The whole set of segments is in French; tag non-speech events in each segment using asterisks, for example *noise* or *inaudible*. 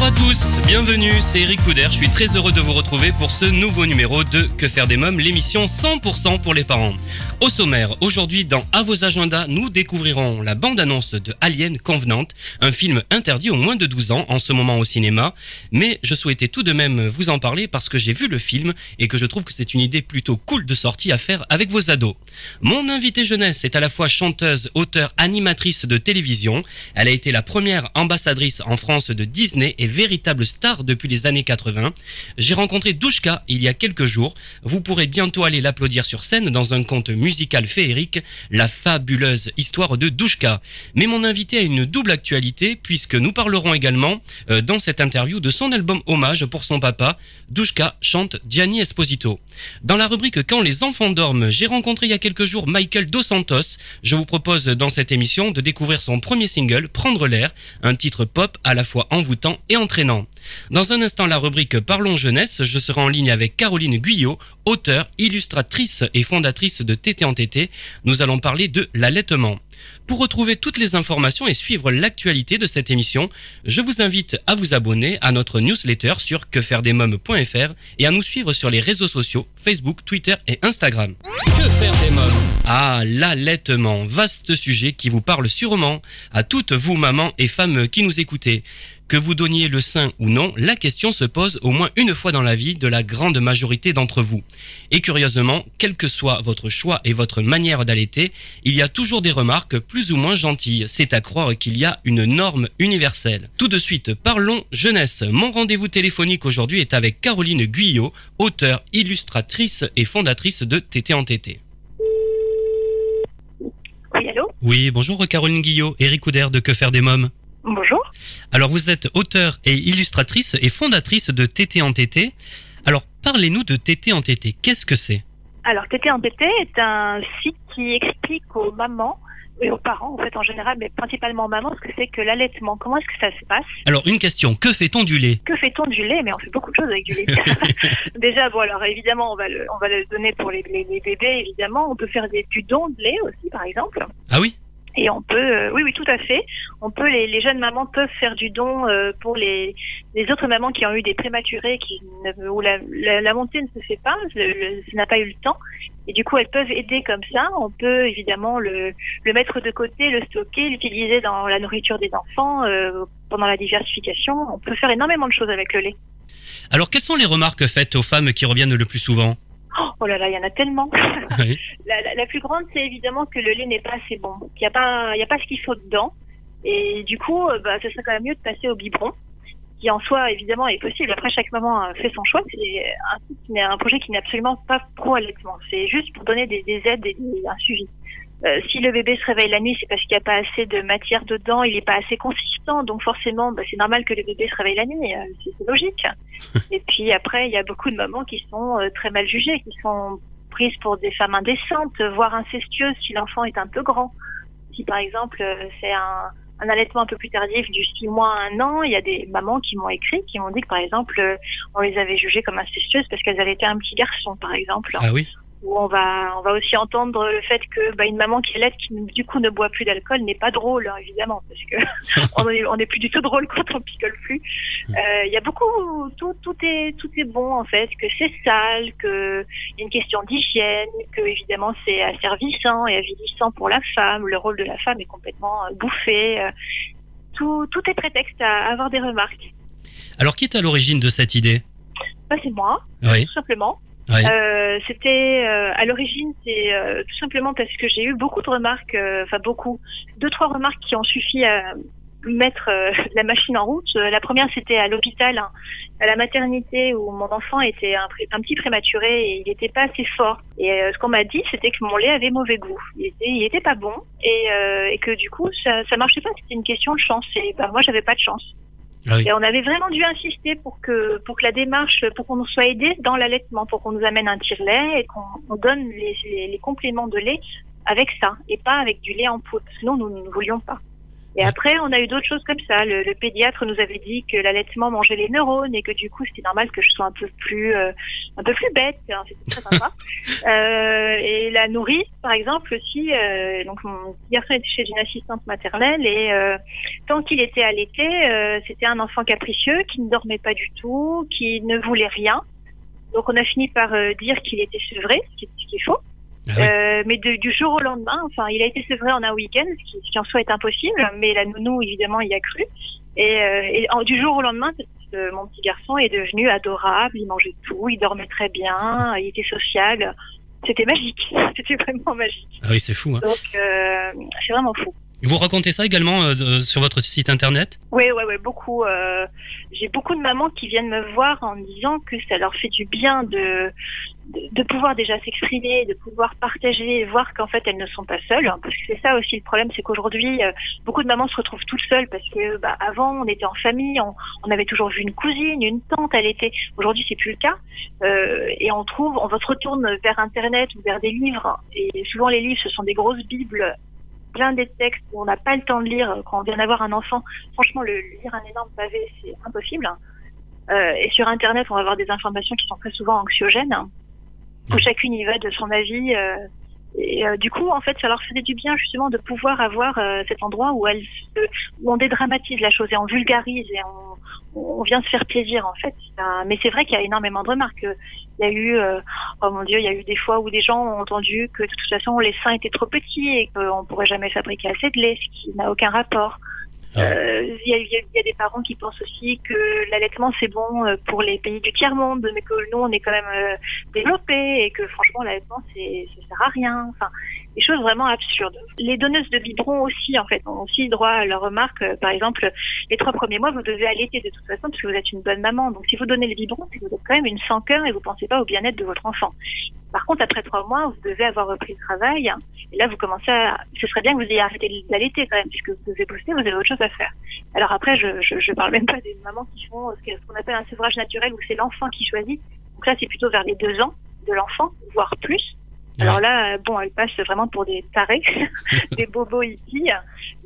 Bonjour à tous, bienvenue, c'est Eric Couder, je suis très heureux de vous retrouver pour ce nouveau numéro de Que faire des mômes, l'émission 100% pour les parents. Au sommaire, aujourd'hui dans À vos agendas, nous découvrirons la bande-annonce de Alien Convenante, un film interdit aux moins de 12 ans en ce moment au cinéma, mais je souhaitais tout de même vous en parler parce que j'ai vu le film et que je trouve que c'est une idée plutôt cool de sortie à faire avec vos ados. Mon invitée jeunesse est à la fois chanteuse, auteure, animatrice de télévision. Elle a été la première ambassadrice en France de Disney et véritable star depuis les années 80. J'ai rencontré Douchka il y a quelques jours. Vous pourrez bientôt aller l'applaudir sur scène dans un conte musical féerique, La fabuleuse histoire de Douchka. Mais mon invité a une double actualité puisque nous parlerons également euh, dans cette interview de son album hommage pour son papa. Douchka chante Gianni Esposito. Dans la rubrique Quand les enfants dorment, j'ai rencontré il y a quelques jours Michael Dos Santos. Je vous propose dans cette émission de découvrir son premier single, Prendre l'air, un titre pop à la fois envoûtant et entraînant. Dans un instant, la rubrique Parlons jeunesse, je serai en ligne avec Caroline Guyot, auteure, illustratrice et fondatrice de TT en TT. Nous allons parler de l'allaitement. Pour retrouver toutes les informations et suivre l'actualité de cette émission, je vous invite à vous abonner à notre newsletter sur quefairedesmoms.fr et à nous suivre sur les réseaux sociaux Facebook, Twitter et Instagram. Que faire des mômes? Ah, l'allaitement, vaste sujet qui vous parle sûrement à toutes vous mamans et femmes qui nous écoutez. Que vous donniez le sein ou non, la question se pose au moins une fois dans la vie de la grande majorité d'entre vous. Et curieusement, quel que soit votre choix et votre manière d'allaiter, il y a toujours des remarques plus ou moins gentilles. C'est à croire qu'il y a une norme universelle. Tout de suite, parlons jeunesse. Mon rendez-vous téléphonique aujourd'hui est avec Caroline Guyot, auteure, illustratrice et fondatrice de TT en TT. Oui, allô? Oui, bonjour Caroline Guillot, Eric Couder de Que faire des mômes? Bonjour. Alors vous êtes auteure et illustratrice et fondatrice de TT en TT. Alors parlez-nous de TT en TT. Qu'est-ce que c'est? Alors, TT en TT est un site qui explique aux mamans et aux parents, en fait, en général, mais principalement aux mamans, ce que c'est que l'allaitement. Comment est-ce que ça se passe? Alors une question, que fait-on du lait? Que fait-on du lait? Mais on fait beaucoup de choses avec du lait. *laughs* *laughs* Déjà, bon, alors évidemment, on va le, on va le donner pour les, les- les bébés, évidemment. On peut faire des, du don de lait aussi, par exemple. Ah oui? Et on peut, euh, oui, oui, tout à fait. On peut, les, jeunes mamans peuvent faire du don euh, pour les, les autres mamans qui ont eu des prématurés, qui ne- où la, la, montée ne se fait pas, ça n'a pas eu le temps. Et du coup, elles peuvent aider comme ça. On peut évidemment le, le mettre de côté, le stocker, l'utiliser dans la nourriture des enfants, euh, pendant la diversification. On peut faire énormément de choses avec le lait. Alors quelles sont les remarques faites aux femmes qui reviennent le plus souvent? Oh là là, il y en a tellement. *laughs* Oui. la, la, la plus grande, c'est évidemment que le lait n'est pas assez bon, qu'il n'y a pas, il y a pas ce qu'il faut dedans. Et du coup, euh, bah, ce serait quand même mieux de passer au biberon, qui en soi, évidemment, est possible. Après, chaque maman euh, fait son choix. C'est un, un projet qui n'est absolument pas pro-allaitement. C'est juste pour donner des, des aides et des- un suivi. Euh, si le bébé se réveille la nuit, c'est parce qu'il n'y a pas assez de matière dedans, il n'est pas assez consistant, donc forcément, bah, c'est normal que le bébé se réveille la nuit, euh, c'est logique. *laughs* Et puis après, il y a beaucoup de mamans qui sont euh, très mal jugées, qui sont prises pour des femmes indécentes, voire incestueuses si l'enfant est un peu grand. Si par exemple euh, c'est un, un allaitement un peu plus tardif du 6 mois à un an, il y a des mamans qui m'ont écrit, qui m'ont dit que par exemple euh, on les avait jugées comme incestueuses parce qu'elles allaitaient un petit garçon par exemple Ah oui? Où on va on va aussi entendre le fait que bah, une maman qui allait qui du coup ne boit plus d'alcool n'est pas drôle hein, évidemment parce que *laughs* on est on est plus du tout drôle quand on picole plus. Euh, Il y a beaucoup tout tout est tout est bon en fait que c'est sale que y a une question d'hygiène que évidemment c'est asservissant et avilissant pour la femme le rôle de la femme est complètement euh, bouffé euh, tout tout est prétexte à avoir des remarques. Alors qui est à l'origine de cette idée? Bah, c'est moi Oui. tout simplement. Euh, c'était euh, à l'origine, c'est euh, tout simplement parce que j'ai eu beaucoup de remarques, euh, enfin beaucoup, deux trois remarques qui ont suffi à mettre euh, *laughs* la machine en route. Euh, La première, c'était à l'hôpital, hein, à la maternité où mon enfant était un, un petit prématuré et il n'était pas assez fort. Et ce qu'on m'a dit, c'était que mon lait avait mauvais goût. Il était, il était pas bon et, et que du coup, ça, ça marchait pas. C'était une question de chance. Et bah, moi, j'avais pas de chance. Ah. Et on avait vraiment dû insister pour que pour que la démarche, pour qu'on nous soit aidé dans l'allaitement, pour qu'on nous amène un tire-lait et qu'on on donne les, les, les compléments de lait avec ça et pas avec du lait en poudre. Sinon, nous ne voulions pas. Et après, on a eu d'autres choses comme ça. Le, le pédiatre nous avait dit que l'allaitement mangeait les neurones et que du coup, c'était normal que je sois un peu plus, euh, un peu plus bête. hein, C'était très sympa. *laughs* euh, et la nourrice, par exemple, aussi. Euh, donc, mon garçon était chez une assistante maternelle et euh, tant qu'il était allaité, euh, c'était un enfant capricieux qui ne dormait pas du tout, qui ne voulait rien. Donc, on a fini par euh, dire qu'il était sevré, ce qui, ce qui est faux. Ah oui. Euh, mais de- du jour au lendemain, enfin, il a été sevré en un week-end, ce qui, ce qui en soi est impossible, mais la nounou, évidemment, y a cru. Et, euh, et en- du jour au lendemain, euh, mon petit garçon est devenu adorable, il mangeait tout, il dormait très bien, il était social. C'était magique, *laughs* c'était vraiment magique. Ah oui, c'est fou. Hein. Donc, euh, c'est vraiment fou. Vous racontez ça également euh, sur votre site internet? Oui, ouais, ouais, beaucoup. euh, J'ai beaucoup de mamans qui viennent me voir en me disant que ça leur fait du bien de de, pouvoir déjà s'exprimer, de pouvoir partager, voir qu'en fait elles ne sont pas seules. Parce que c'est ça aussi le problème, c'est qu'aujourd'hui euh, beaucoup de mamans se retrouvent toutes seules parce que bah, avant on était en famille, on, on avait toujours vu une cousine, une tante, elle était. Aujourd'hui c'est plus le cas. Et on trouve, on se retourne vers internet ou vers des livres. Et souvent les livres ce sont des grosses bibles plein des textes où on n'a pas le temps de lire quand on vient d'avoir un enfant. Franchement, le lire un énorme pavé, c'est impossible. Euh, et sur Internet, on va avoir des informations qui sont très souvent anxiogènes, où Ouais. chacune y va de son avis. euh, et euh, du coup, en fait, ça leur faisait du bien justement de pouvoir avoir euh, cet endroit où, où on dédramatise la chose et on vulgarise et on, on vient se faire plaisir en fait. Mais c'est vrai qu'il y a énormément de remarques. Il y a eu, euh, oh mon dieu, il y a eu des fois où des gens ont entendu que de toute façon les seins étaient trop petits et qu'on pourrait jamais fabriquer assez de lait, ce qui n'a aucun rapport. Ah. Euh, Il y, y a- des parents qui pensent aussi que l'allaitement c'est bon euh, pour les pays du tiers monde, mais que nous on est quand même euh, développés et que franchement l'allaitement c'est ça sert à rien. Des choses vraiment absurdes. Les donneuses de biberons aussi en fait ont aussi droit à leurs remarques. Euh, Par exemple, les trois premiers mois vous devez allaiter de toute façon parce que vous êtes une bonne maman. Donc si vous donnez le biberon, c'est que vous êtes quand même une sans cœur et vous pensez pas au bien-être de votre enfant. Par contre, après trois mois, vous devez avoir repris le travail. Et là, vous commencez à... Ce serait bien que vous ayez arrêté d'allaiter quand même, puisque vous devez bosser, vous avez autre chose à faire. Alors après, je, je, je parle même pas des mamans qui font ce qu'on appelle un sevrage naturel, où c'est l'enfant qui choisit. Donc là, c'est plutôt vers les deux ans de l'enfant, voire plus. Alors là, euh, bon, elle passe vraiment pour des tarés, *laughs* des bobos hippies,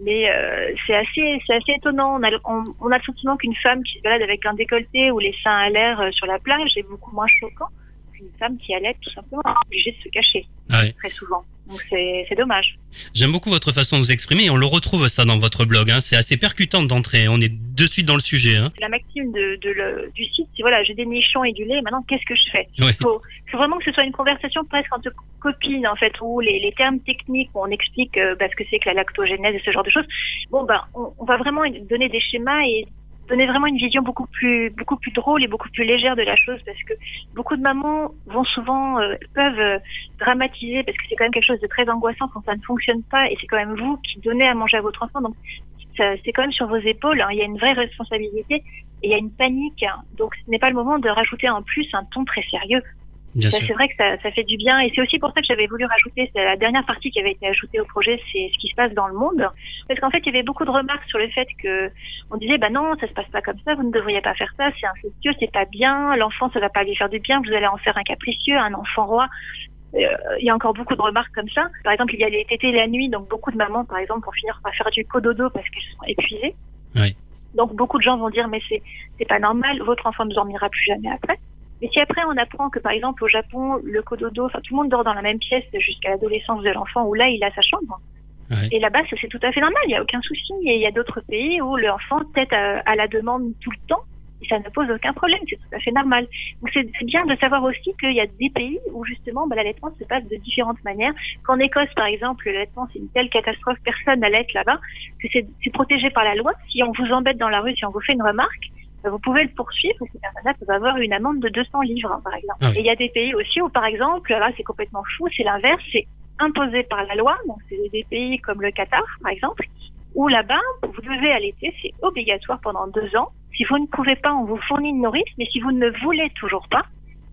mais euh, c'est assez, c'est assez étonnant. On a, le- on, on a le sentiment qu'une femme qui se balade avec un décolleté ou les seins à l'air euh, sur la plage est beaucoup moins choquant qu'une femme qui allait tout simplement obligée de se cacher ouais. très souvent. Donc c'est, dommage. J'aime beaucoup votre façon de vous exprimer et on le retrouve ça dans votre blog. Hein. C'est assez percutant d'entrée. On est de suite dans le sujet. Hein. La maxime de, de le, du site, c'est voilà, j'ai des nichons et du lait. Maintenant, qu'est-ce que je fais? Ouais. Il faut, faut vraiment que ce soit une conversation presque entre copines en fait, où les, les termes techniques où on explique euh, bah, ce que c'est que la lactogénèse et ce genre de choses. Bon ben, on, on va vraiment donner des schémas et donner vraiment une vision beaucoup plus drôle et beaucoup plus légère de la chose parce que beaucoup de mamans vont souvent euh, peuvent euh, dramatiser parce que c'est quand même quelque chose de très angoissant quand ça ne fonctionne pas et c'est quand même vous qui donnez à manger à votre enfant donc c'est quand même sur vos épaules hein. il y a une vraie responsabilité et il y a une panique hein. donc ce n'est pas le moment de rajouter en plus un ton très sérieux. C'est vrai que ça, ça fait du bien et c'est aussi pour ça que j'avais voulu rajouter la dernière partie qui avait été ajoutée au projet c'est ce qui se passe dans le monde parce qu'en fait il y avait beaucoup de remarques sur le fait que on disait bah non ça se passe pas comme ça vous ne devriez pas faire ça c'est incestueux c'est pas bien l'enfant ça va pas lui faire du bien vous allez en faire un capricieux un enfant roi Euh, il y a encore beaucoup de remarques comme ça. Par exemple, il y a les tétés la nuit, donc beaucoup de mamans, par exemple, vont finir par faire du cododo parce qu'elles sont épuisées. Oui. Donc beaucoup de gens vont dire mais c'est pas normal, votre enfant ne dormira plus jamais après. Mais si après on apprend que par exemple au Japon le cododo, enfin tout le monde dort dans la même pièce jusqu'à l'adolescence de l'enfant où là il a sa chambre. Ouais. Et là-bas c'est tout à fait normal, il y a aucun souci. Et il y a d'autres pays où l'enfant tête à, à la demande tout le temps et ça ne pose aucun problème, c'est tout à fait normal. Donc c'est bien de savoir aussi qu'il y a des pays où justement bah, l'allaitement se passe de différentes manières. Qu'en Écosse par exemple l'allaitement c'est une telle catastrophe, personne n'allaite là-bas, que c'est protégé par la loi. Si on vous embête dans la rue, si on vous fait une remarque, vous pouvez le poursuivre et cette personne-là peut avoir une amende de 200 livres, hein, par exemple. Ah oui. Et il y a des pays aussi où, par exemple, là, c'est complètement fou, c'est l'inverse, c'est imposé par la loi. Donc, c'est des pays comme le Qatar, par exemple, où là-bas, vous devez allaiter, c'est obligatoire pendant deux ans. Si vous ne pouvez pas, on vous fournit une nourrice, mais si vous ne voulez toujours pas,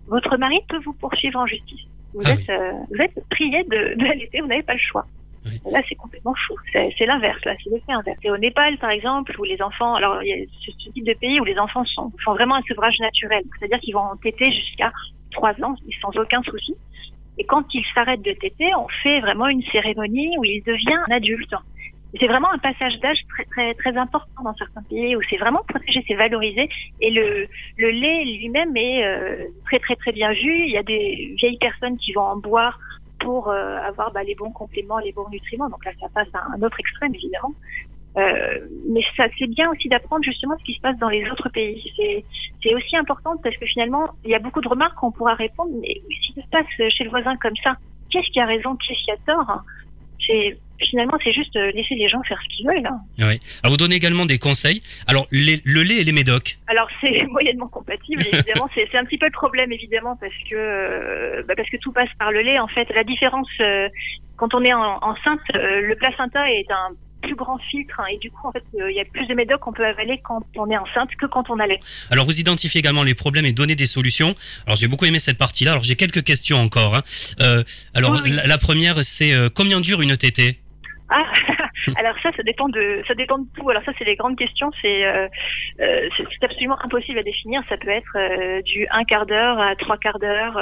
votre mari peut vous poursuivre en justice. Vous, Ah êtes, euh, vous êtes prié l'allaiter, *laughs* vous n'avez pas le choix. Là, c'est complètement fou. C'est l'inverse, là, c'est l'effet inverse. Et au Népal, par exemple, où les enfants, alors il y a ce, type de pays où les enfants font vraiment un sevrage naturel, c'est-à-dire qu'ils vont téter jusqu'à trois ans sans aucun souci. Et quand ils s'arrêtent de téter, on fait vraiment une cérémonie où il devient un adulte. C'est vraiment un passage d'âge très, très, très important dans certains pays où c'est vraiment protégé, c'est valorisé. Et le, le lait lui-même est euh, très, très, très bien vu. Il y a des vieilles personnes qui vont en boire pour euh, avoir bah, les bons compléments, les bons nutriments. Donc là, ça passe à un autre extrême, évidemment. Euh, mais ça, c'est bien aussi d'apprendre justement ce qui se passe dans les autres pays. C'est, aussi important parce que finalement, il y a beaucoup de remarques qu'on pourra répondre. Mais si ça se passe chez le voisin comme ça, qu'est-ce qui a raison, qu'est-ce qui a tort C'est finalement, c'est juste euh, laisser les gens faire ce qu'ils veulent. hein. Oui. Alors vous donnez également des conseils. Alors les- le lait et les médocs. Alors c'est *laughs* moyennement compatible, évidemment. c'est, c'est un petit peu le problème, évidemment, parce que euh, bah, parce que tout passe par le lait. En fait, la différence euh, quand on est en, enceinte, euh, le placenta est un plus grand filtre hein, et du coup en fait euh, il y a plus de médocs qu'on peut avaler quand on est enceinte que quand on a lait. Alors vous identifiez également les problèmes et donnez des solutions. Alors j'ai beaucoup aimé cette partie-là. Alors j'ai quelques questions encore. hein. Euh, alors Oui, oui. La, la première c'est euh, combien dure une tétée? Ah, *laughs* alors ça, ça dépend de, ça dépend de tout. Alors ça, c'est les grandes questions. C'est, euh, c'est absolument impossible à définir. Ça peut être euh, du un quart d'heure à trois quarts d'heure.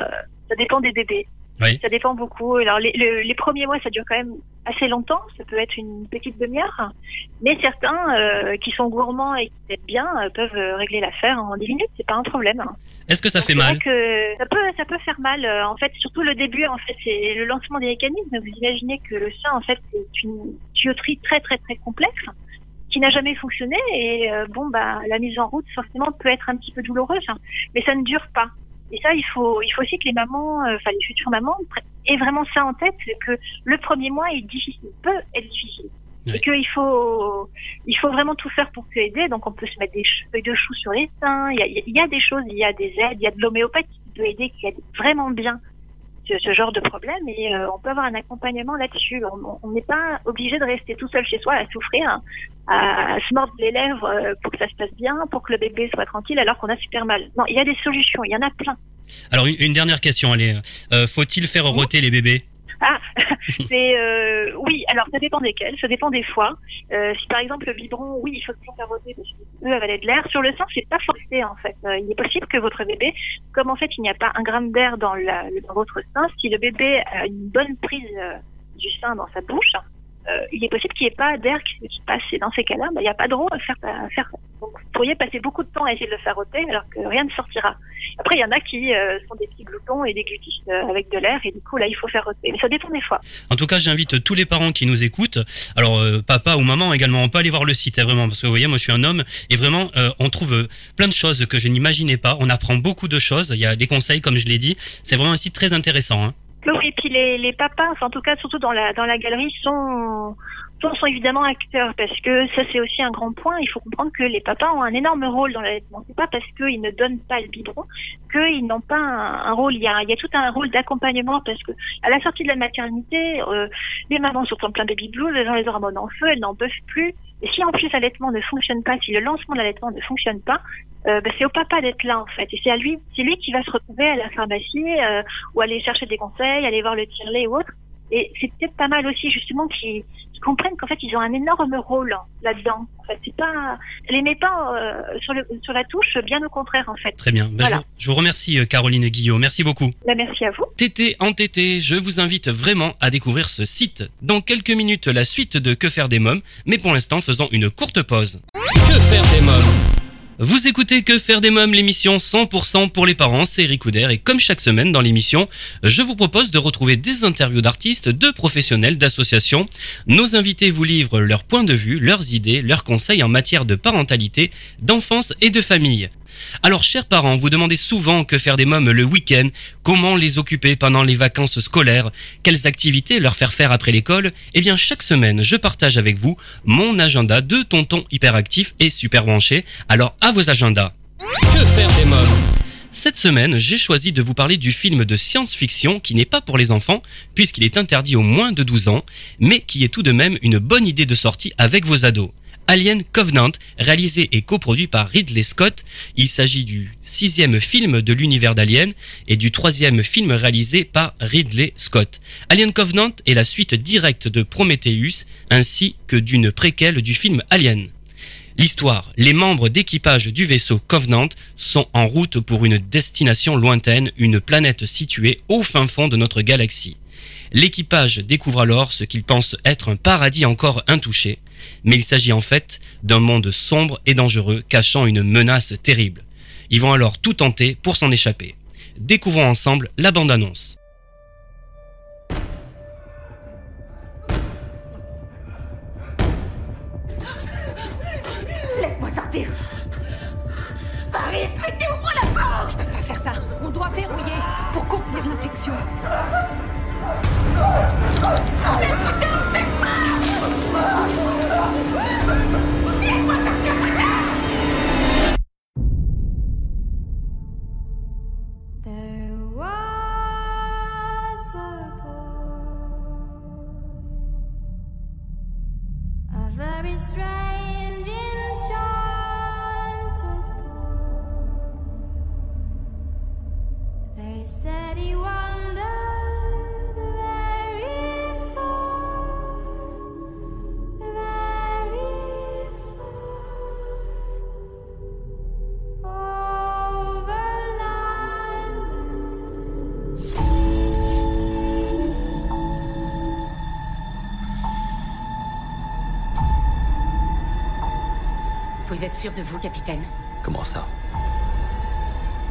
ça dépend des bébés. Oui. Ça dépend beaucoup. Alors les, le- les premiers mois, ça dure quand même assez longtemps. Ça peut être une petite demi-heure. Mais certains euh, qui sont gourmands et qui aiment bien euh, peuvent euh, régler l'affaire en 10 minutes. C'est pas un problème. Est-ce que ça Donc, fait mal que ça peut, ça peut faire mal. euh, En fait, surtout le début, en fait, c'est le lancement des mécanismes. Vous imaginez que le sein, en fait, c'est une tuyauterie très, très, très complexe qui n'a jamais fonctionné. Et euh, bon, bah, la mise en route, forcément, peut être un petit peu douloureuse, hein. mais ça ne dure pas. Et ça, il faut, il faut aussi que les mamans, euh, enfin les futures mamans, aient vraiment ça en tête, c'est que le premier mois est difficile, peut être difficile. Ouais. Et qu'il faut, il faut vraiment tout faire pour se aider. Donc, on peut se mettre des feuilles de chou sur les seins. Il y a, il y a des choses, il y a des aides, il y a de l'homéopathie qui peut aider, qui aide vraiment bien ce, ce genre de problème. Et euh, on peut avoir un accompagnement là-dessus. On- n'est pas obligé de rester tout seul chez soi à souffrir, hein, à, à se mordre les lèvres euh, pour que ça se passe bien, pour que le bébé soit tranquille, alors qu'on a super mal. Non, il y a des solutions. Il y en a plein. Alors une, dernière question. Allez, euh, faut-il faire roter les bébés? *laughs* c'est euh, oui. Alors ça dépend desquels, ça dépend des fois. Euh, si par exemple le biberon, oui, il faut toujours faire roter parce qu'il peut avaler de l'air. Sur le sein, c'est pas forcé en fait. Euh, il est possible que votre bébé, comme en fait il n'y a pas un gramme d'air dans, dans votre sein, si le bébé a une bonne prise du sein dans sa bouche, euh, il est possible qu'il n'y ait pas d'air qui, passe. Et dans ces cas-là, bah, il n'y a pas de roue à faire. Donc vous pourriez passer beaucoup de temps à essayer de le faire roter alors que rien ne sortira. Après, il y en a qui euh, sont des petits gloutons et des glutistes euh, avec de l'air et du coup là, il faut faire roter. Mais ça dépend des fois. En tout cas, j'invite tous les parents qui nous écoutent. Alors, euh, papa ou maman également, on peut aller voir le site, hein, vraiment, parce que vous voyez, moi, je suis un homme et vraiment, on trouve plein de choses que je n'imaginais pas. On apprend beaucoup de choses. Il y a des conseils, comme je l'ai dit. C'est vraiment un site très intéressant. Hein. Oui, et puis les, les papas, en tout cas, surtout dans la, dans la galerie, sont, sont, sont évidemment acteurs parce que ça, c'est aussi un grand point. Il faut comprendre que les papas ont un énorme rôle dans l'allaitement. C'est pas parce qu'ils ne donnent pas le biberon qu'ils n'ont pas un, un rôle. Il y, a, il y a tout un rôle d'accompagnement parce que à la sortie de la maternité, euh, les mamans sont en plein baby blues, elles ont les hormones en feu, elles n'en peuvent plus. Et si en plus l'allaitement ne fonctionne pas, si le lancement de l'allaitement ne fonctionne pas, euh, ben, c'est au papa d'être là en fait. Et c'est à lui, c'est lui qui va se retrouver à la pharmacie euh, ou aller chercher des conseils, aller voir le tire-lait ou autre. Et c'est peut-être pas mal aussi justement qu'ils comprennent qu'en fait ils ont un énorme rôle là-dedans. En fait, c'est pas, les met pas euh, sur, le, sur la touche, bien au contraire en fait. Très bien. Ben, Voilà. je, vous, je vous remercie, euh, Caroline et Guillaume. Merci beaucoup. Là, merci à vous. Tété en tété, je vous invite vraiment à découvrir ce site. Dans quelques minutes, la suite de Que faire des mômes, mais pour l'instant, faisons une courte pause. Que faire des mômes? Vous écoutez Que faire des mômes, l'émission 100% pour les parents, c'est Eric et comme chaque semaine dans l'émission, je vous propose de retrouver des interviews d'artistes, de professionnels, d'associations. Nos invités vous livrent leurs points de vue, leurs idées, leurs conseils en matière de parentalité, d'enfance et de famille. Alors, chers parents, vous demandez souvent que faire des mômes le week-end, comment les occuper pendant les vacances scolaires, quelles activités leur faire faire après l'école? Eh bien, chaque semaine, je partage avec vous mon agenda de tonton hyperactif et super branché. Alors, à vos agendas. Que faire des mômes? Cette semaine, j'ai choisi de vous parler du film de science-fiction qui n'est pas pour les enfants, puisqu'il est interdit aux moins de 12 ans, mais qui est tout de même une bonne idée de sortie avec vos ados. Alien Covenant, réalisé et coproduit par Ridley Scott. Il s'agit du sixième film de l'univers d'Alien et du troisième film réalisé par Ridley Scott. Alien Covenant est la suite directe de Prometheus ainsi que d'une préquelle du film Alien. L'histoire, les membres d'équipage du vaisseau Covenant sont en route pour une destination lointaine, une planète située au fin fond de notre galaxie. L'équipage découvre alors ce qu'ils pensent être un paradis encore intouché, mais il s'agit en fait d'un monde sombre et dangereux cachant une menace terrible. Ils vont alors tout tenter pour s'en échapper. Découvrons ensemble la bande-annonce. Laisse-moi sortir Paris, prêtez, ouvre la porte Je peux pas faire ça. On doit verrouiller pour contenir l'infection. There Vous êtes sûr de vous, capitaine? Comment ça?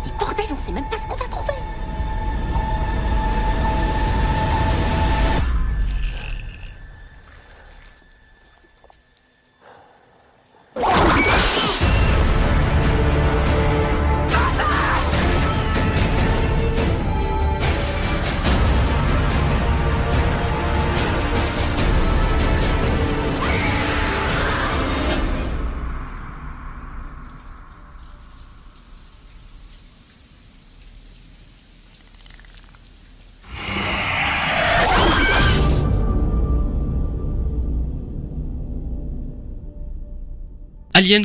Mais bordel, on sait même pas ce qu'on va trouver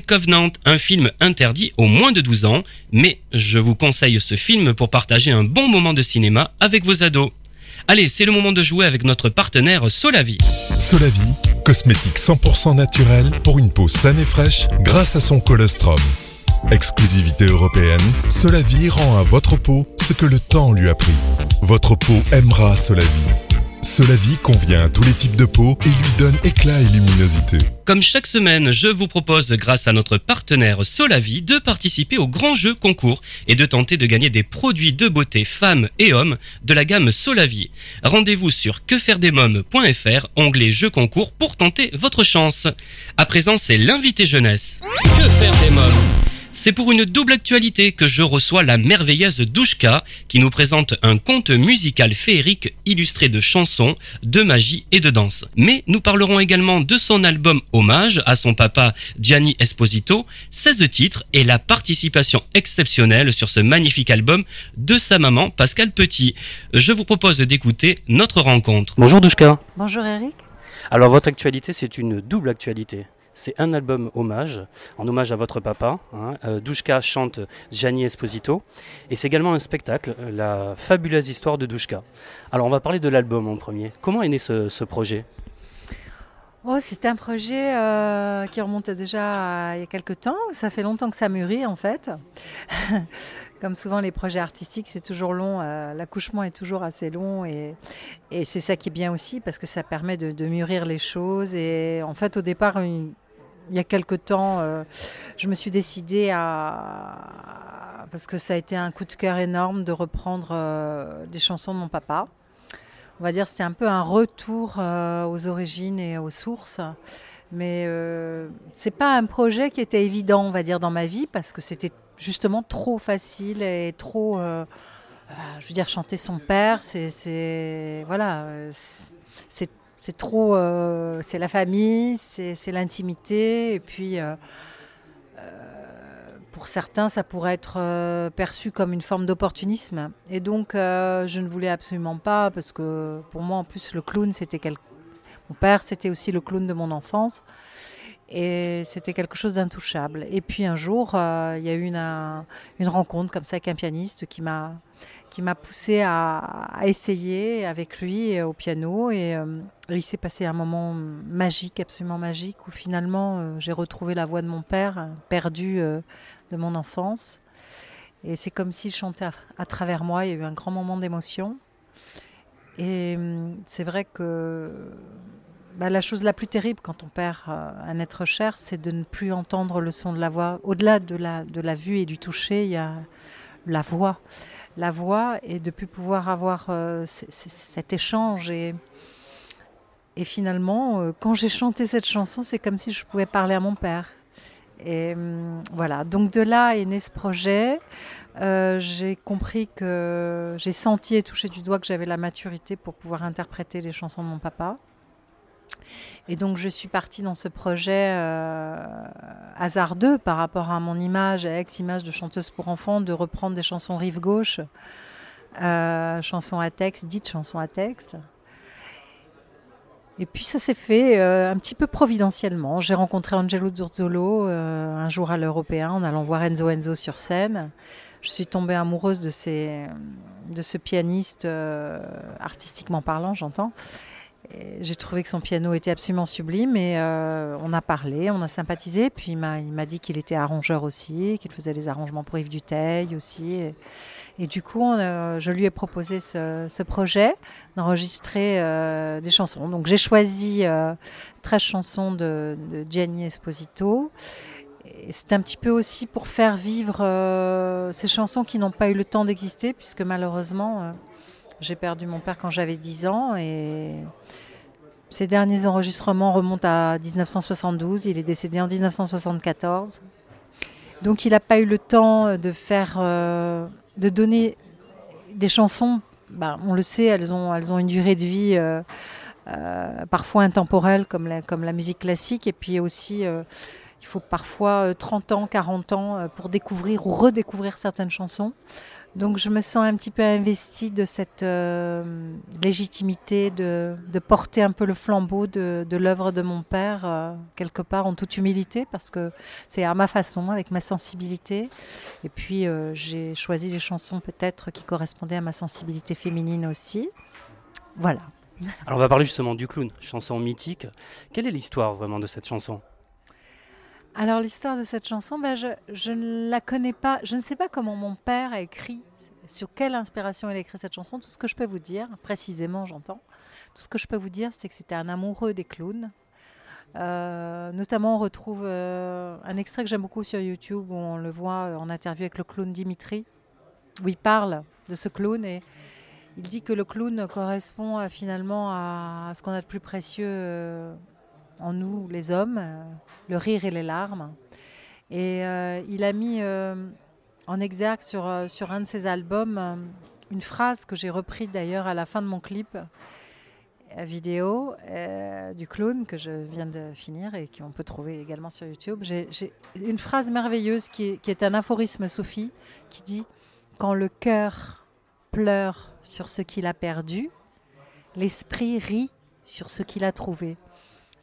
Covenant, un film interdit aux moins de 12 ans, mais je vous conseille ce film pour partager un bon moment de cinéma avec vos ados. Allez, c'est le moment de jouer avec notre partenaire Solavi. Solavi, cosmétique 100% naturel pour une peau saine et fraîche grâce à son colostrum. Exclusivité européenne, Solavi rend à votre peau ce que le temps lui a pris. Votre peau aimera Solavi. Solavi convient à tous les types de peau et lui donne éclat et luminosité. Comme chaque semaine, je vous propose, grâce à notre partenaire Solavi, de participer au grand jeu concours et de tenter de gagner des produits de beauté femmes et hommes de la gamme Solavi. Rendez-vous sur quefairedesmoms.fr, onglet jeu concours pour tenter votre chance. À présent, c'est l'invité jeunesse. Que faire des mômes? C'est pour une double actualité que je reçois la merveilleuse Douchka qui nous présente un conte musical féerique illustré de chansons, de magie et de danse. Mais nous parlerons également de son album hommage à son papa Gianni Esposito, 16 titres et la participation exceptionnelle sur ce magnifique album de sa maman Pascal Petit. Je vous propose d'écouter notre rencontre. Bonjour Douchka. Bonjour Eric. Alors votre actualité, c'est une double actualité. C'est un album hommage, en hommage à votre papa. Hein. Euh, Douchka chante Gianni Esposito. Et c'est également un spectacle, euh, la fabuleuse histoire de Douchka. Alors on va parler de l'album en premier. Comment est né ce, projet? Oh, c'est un projet euh, qui remonte déjà à il y a quelques temps. Ça fait longtemps que ça mûrit en fait. *laughs* Comme souvent les projets artistiques, c'est toujours long. L'accouchement est toujours assez long et, c'est ça qui est bien aussi parce que ça permet de, mûrir les choses. Et en fait, au départ, il y a quelques temps, euh, je me suis décidée à parce que ça a été un coup de cœur énorme de reprendre euh, des chansons de mon papa. On va dire c'était un peu un retour euh, aux origines et aux sources. Mais c'est pas un projet qui était évident, on va dire, dans ma vie parce que c'était justement trop facile et trop. je veux dire, chanter son père, c'est, voilà, c'est- c'est, trop, euh, c'est la famille, c'est, l'intimité, et puis. euh, euh, pour certains, ça pourrait être perçu comme une forme d'opportunisme. Et donc, je ne voulais absolument pas, parce que pour moi, en plus, le clown, c'était quel... mon père, c'était aussi le clown de mon enfance. Et c'était quelque chose d'intouchable. Et puis un jour, il y a eu une, un- une rencontre comme ça avec un pianiste qui m'a qui m'a poussé à, essayer avec lui au piano. Et, euh, il s'est passé un moment magique, absolument magique, où finalement euh, j'ai retrouvé la voix de mon père, euh, perdu euh, de mon enfance. Et c'est comme s'il chantait à, à travers moi. Il y a eu un grand moment d'émotion. Et hum, c'est vrai que bah, la chose la plus terrible quand on perd un être cher, c'est de ne plus entendre le son de la voix. Au-delà de la vue et du toucher, il y a la voix. La voix et de plus pouvoir avoir euh, cet échange. Et, et finalement, euh, quand j'ai chanté cette chanson, c'est comme si je pouvais parler à mon père. Et hum, voilà, donc de là est né ce projet. Euh, j'ai compris que j'ai senti et touché du doigt que j'avais la maturité pour pouvoir interpréter les chansons de mon papa. Et donc je suis partie dans ce projet euh, hasardeux par rapport à mon image, ex-image de chanteuse pour enfants, de reprendre des chansons rive gauche, euh, chansons à texte, dites chansons à texte. Et puis ça s'est fait euh, un petit peu providentiellement. J'ai rencontré Angelo Zurzolo un jour à l'Européen en allant voir Enzo Enzo sur scène. Je suis tombée amoureuse de, ces, de ce pianiste, artistiquement parlant, j'entends. J'ai trouvé que son piano était absolument sublime et euh, on a parlé, on a sympathisé. Puis il m'a, dit qu'il était arrangeur aussi, qu'il faisait des arrangements pour Yves Duteil aussi. Et, du coup, a- je lui ai proposé ce, projet d'enregistrer euh, des chansons. Donc j'ai choisi euh, 13 chansons de, de Gianni Esposito. C'est un petit peu aussi pour faire vivre euh, ces chansons qui n'ont pas eu le temps d'exister, puisque malheureusement, euh, j'ai perdu mon père quand j'avais 10 ans. Et ces derniers enregistrements remontent à 1972. Il est décédé en 1974. Donc il n'a pas eu le temps de faire, euh, de donner des chansons. Ben, on le sait, elles ont, elles ont une durée de vie euh, euh, parfois intemporelle, comme la, comme la musique classique, et puis aussi. il faut parfois euh, 30 ans, 40 ans pour découvrir ou redécouvrir certaines chansons. Donc je me sens un petit peu investie de cette euh, légitimité de, porter un peu le flambeau de, de l'œuvre de mon père, euh, quelque part en toute humilité, parce que c'est à ma façon, avec ma sensibilité. Et puis euh, j'ai choisi des chansons peut-être qui correspondaient à ma sensibilité féminine aussi. Voilà. Alors on va parler justement du clown, chanson mythique. Quelle est l'histoire vraiment de cette chanson? Alors l'histoire de cette chanson, ben, je, ne la connais pas. Je ne sais pas comment mon père a écrit, sur quelle inspiration il a écrit cette chanson. Tout ce que je peux vous dire, précisément j'entends, tout ce que je peux vous dire, c'est que c'était un amoureux des clowns. Euh, notamment, on retrouve euh, un extrait que j'aime beaucoup sur YouTube où on le voit euh, en interview avec le clown Dimitri, où il parle de ce clown et il dit que le clown correspond finalement à ce qu'on a de plus précieux en nous, les hommes, euh, le rire et les larmes. Et euh, il a mis euh, en exergue sur, sur un de ses albums une phrase que j'ai reprise d'ailleurs à la fin de mon clip vidéo du clown que je viens de finir et qu'on peut trouver également sur YouTube. J'ai une phrase merveilleuse qui est, qui est un aphorisme Sophie qui dit Quand le cœur pleure sur ce qu'il a perdu, l'esprit rit sur ce qu'il a trouvé.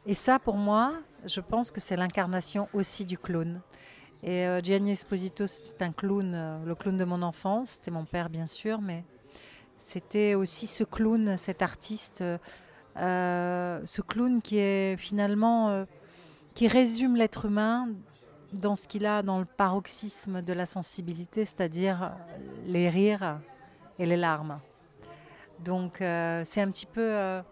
Et ça, pour moi, je pense que c'est l'incarnation aussi du clown. Et euh, Gianni Esposito, c'était un clown, euh, le clown de mon enfance. C'était mon père, bien sûr, mais c'était aussi ce clown, cet artiste, euh, ce clown qui est finalement, qui résume l'être humain dans ce qu'il a dans le paroxysme de la sensibilité, c'est-à-dire les rires et les larmes. Donc c'est un petit peu...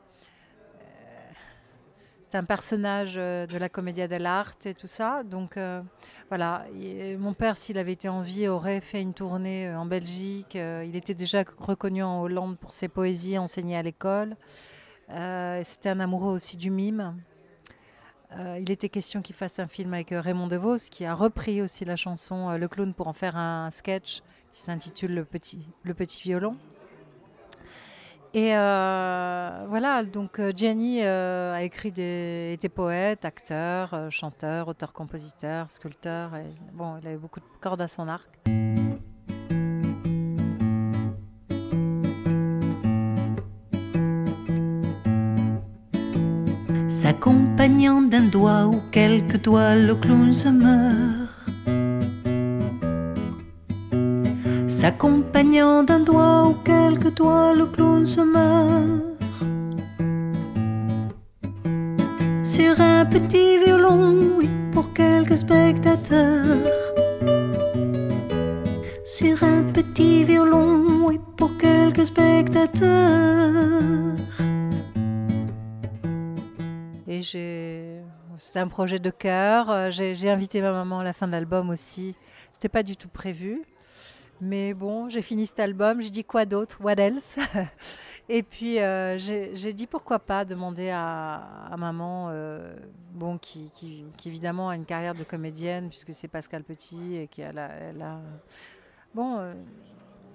euh, c'est un personnage euh, de la Commedia dell'arte et tout ça. Donc euh, voilà, Et mon père, s'il avait été en vie, aurait fait une tournée euh, en Belgique. Euh, il était déjà reconnu en Hollande pour ses poésies enseignées à l'école. Euh, C'était un amoureux aussi du mime. Euh, il était question qu'il fasse un film avec euh, Raymond DeVos, qui a repris aussi la chanson euh, Le clown pour en faire un sketch qui s'intitule le petit violon. Et euh, voilà, donc euh, Gianni euh, a écrit des, était poète, acteur, euh, chanteur, auteur-compositeur, sculpteur. Et, bon, il avait beaucoup de cordes à son arc. S'accompagnant d'un doigt ou quelques doigts, le clown se meurt. S'accompagnant d'un doigt ou quelques doigts, le clown se meurt. Sur un petit violon, oui, pour quelques spectateurs. Sur un petit violon, oui, pour quelques spectateurs. Et j'ai. C'est un projet de cœur. Euh, J'ai j'ai invité ma maman à la fin de l'album aussi. C'était pas du tout prévu. Mais bon, j'ai fini cet album. J'ai dit quoi d'autre What else *laughs* Et puis euh, j'ai dit pourquoi pas demander à, maman, euh, bon, qui, évidemment a une carrière de comédienne puisque c'est Pascal Petit et qui a, elle bon, euh,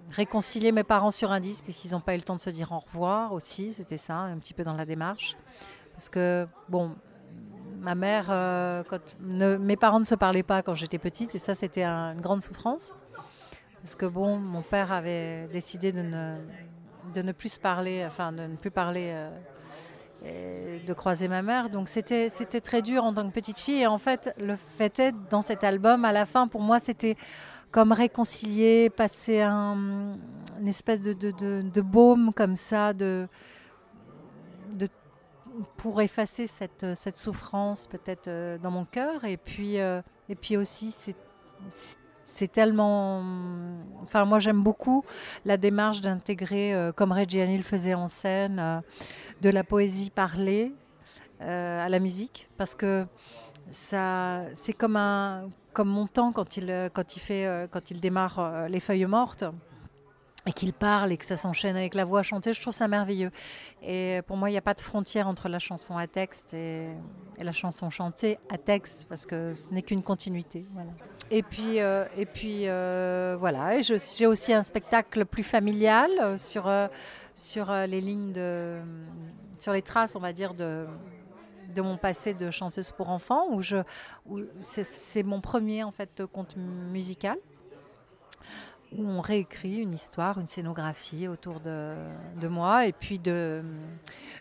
réconcilier mes parents sur un disque puisqu'ils n'ont pas eu le temps de se dire au revoir aussi. C'était ça, un petit peu dans la démarche. Parce que, bon, ma mère, euh, mes parents ne se parlaient pas quand j'étais petite, et ça, c'était un- une grande souffrance. Parce que, bon, mon père avait décidé de ne, de ne plus parler, enfin, de ne plus parler, euh, et de croiser ma mère. Donc, c'était très dur en tant que petite fille. Et en fait, le fait est, dans cet album, à la fin, pour moi, c'était comme réconcilier, passer un, une espèce de, baume comme ça, de pour effacer cette, cette souffrance peut-être euh, dans mon cœur. Et puis, euh, et puis aussi, c'est- c'est tellement... Enfin, moi, j'aime beaucoup la démarche d'intégrer, euh, comme Reggiani le faisait en scène, euh, de la poésie parlée euh, à la musique. Parce que ça, c'est comme, un, comme mon temps quand il, quand il, fait, quand il démarre Les Feuilles Mortes et qu'il parle et que ça s'enchaîne avec la voix chantée, je trouve ça merveilleux. Et pour moi, il n'y a pas de frontière entre la chanson à texte et, la chanson chantée à texte, parce que ce n'est qu'une continuité. Et puis, euh, et puis euh, voilà, j'ai aussi un spectacle plus familial euh, sur, euh, sur les lignes de. sur les traces, on va dire, de de mon passé de chanteuse pour enfants, où je, c'est mon premier en fait conte musical où on réécrit une histoire, une scénographie autour de, moi et puis de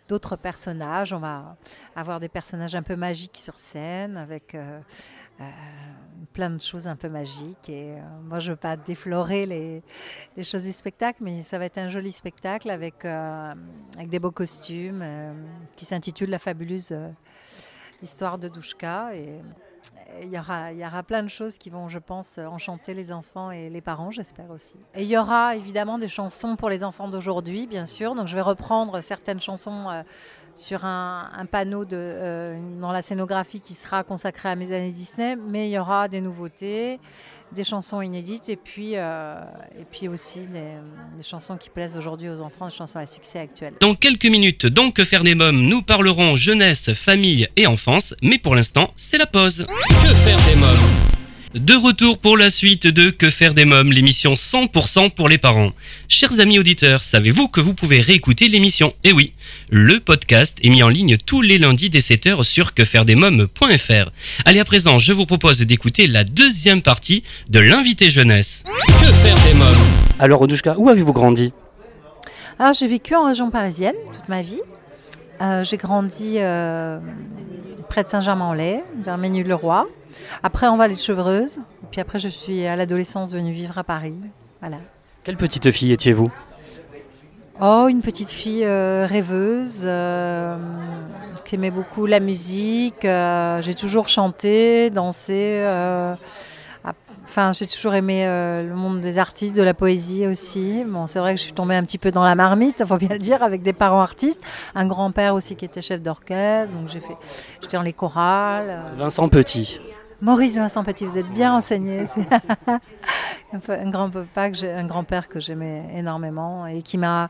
d'autres personnages. On va avoir des personnages un peu magiques sur scène avec euh, euh, plein de choses un peu magiques. Et euh, moi, je ne veux pas déflorer les, choses du spectacle, mais ça va être un joli spectacle avec, avec des beaux costumes qui s'intitule La fabuleuse histoire de Douchka. Et, il y, aura, il y aura plein de choses qui vont, je pense, enchanter les enfants et les parents, j'espère aussi. Et il y aura évidemment des chansons pour les enfants d'aujourd'hui, bien sûr. Donc je vais reprendre certaines chansons euh, sur un, panneau euh, dans la scénographie qui sera consacré à mes années Disney, mais il y aura des nouveautés, des chansons inédites et puis, euh, et puis aussi des, des chansons qui plaisent aujourd'hui aux enfants, des chansons à succès actuels. Dans quelques minutes, dans Que faire des mômes, nous parlerons jeunesse, famille et enfance, mais pour l'instant, c'est la pause. Que faire des mômes? De retour pour la suite de Que faire des mômes, l'émission 100% pour les parents. Chers amis auditeurs, savez-vous que vous pouvez réécouter l'émission? Eh oui, le podcast est mis en ligne tous les lundis dès 7h sur quefairedesmômes.fr. Allez à présent, je vous propose d'écouter la deuxième partie de l'invité jeunesse. Que faire des mômes? Alors, Odouchka, où avez-vous grandi? Alors, j'ai vécu en région parisienne toute ma vie. Euh, j'ai grandi euh, près de Saint-Germain-en-Laye, vers Ménil-le-Roi. Après, en Vallée de Chevreuse. Et puis après, je suis à l'adolescence venue vivre à Paris. Voilà. Quelle petite fille étiez-vous? Oh, une petite fille euh, rêveuse euh, qui aimait beaucoup la musique. euh, j'ai toujours chanté, dansé. euh, Enfin, j'ai toujours aimé le monde des artistes, de la poésie aussi. Bon, c'est vrai que je suis tombée un petit peu dans la marmite, il *laughs* faut bien le dire, avec des parents artistes. Un grand-père aussi qui était chef d'orchestre. Donc j'ai fait, j'étais dans les chorales. Vincent Petit. Maurice Vincent Petit, vous êtes bien renseigné. *laughs* Un, grand papa un grand-père que j'aimais énormément et qui m'a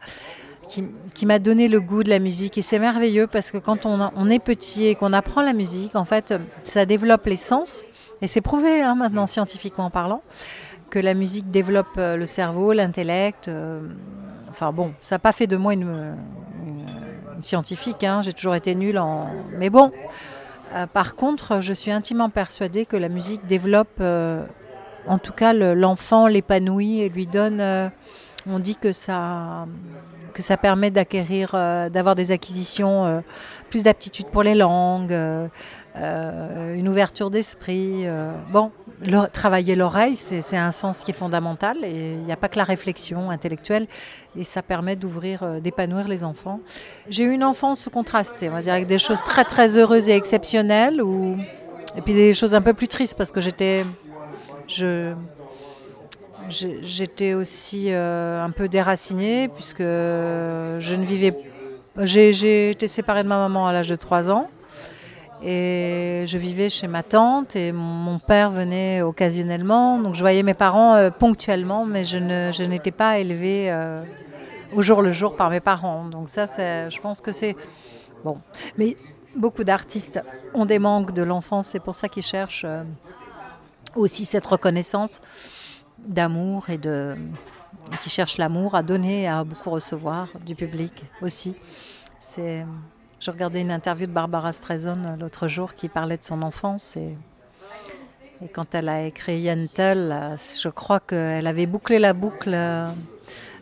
qui, m'a donné le goût de la musique. Et c'est merveilleux parce que quand on, on est petit et qu'on apprend la musique, en fait, ça développe les sens. Et c'est prouvé hein, maintenant scientifiquement parlant que la musique développe euh, le cerveau, l'intellect. euh, enfin bon, ça n'a pas fait de moi une scientifique. hein, J'ai toujours été nulle en. Mais bon, euh, par contre, je suis intimement persuadée que la musique développe, euh, en tout cas, le- l'enfant l'épanouit et lui donne euh, On dit que ça, que ça permet d'acquérir, d'avoir des acquisitions, plus d'aptitude pour les langues, une ouverture d'esprit. Bon, le- travailler l'oreille, c'est un sens qui est fondamental et il n'y a pas que la réflexion intellectuelle et ça permet d'ouvrir, euh, d'épanouir les enfants. J'ai eu une enfance contrastée, on va dire, avec des choses très très heureuses et exceptionnelles ou... et puis des choses un peu plus tristes parce que j'étais. Je, J'étais aussi euh, un peu déracinée puisque je ne vivais. J'ai été séparée de ma maman à l'âge de 3 ans et je vivais chez ma tante et mon, père venait occasionnellement. Donc je voyais mes parents euh, ponctuellement, mais je n'étais pas élevée euh, au jour le jour par mes parents. Donc ça, je pense que c'est. Bon. Mais beaucoup d'artistes ont des manques de l'enfance, c'est pour ça qu'ils cherchent euh, aussi cette reconnaissance d'amour et de qui cherchent l'amour à donner à beaucoup recevoir du public aussi. C'est je regardais une interview de Barbara Streisand l'autre jour qui parlait de son enfance et, et quand elle a écrit Yentl, euh, je crois qu'elle avait bouclé la boucle.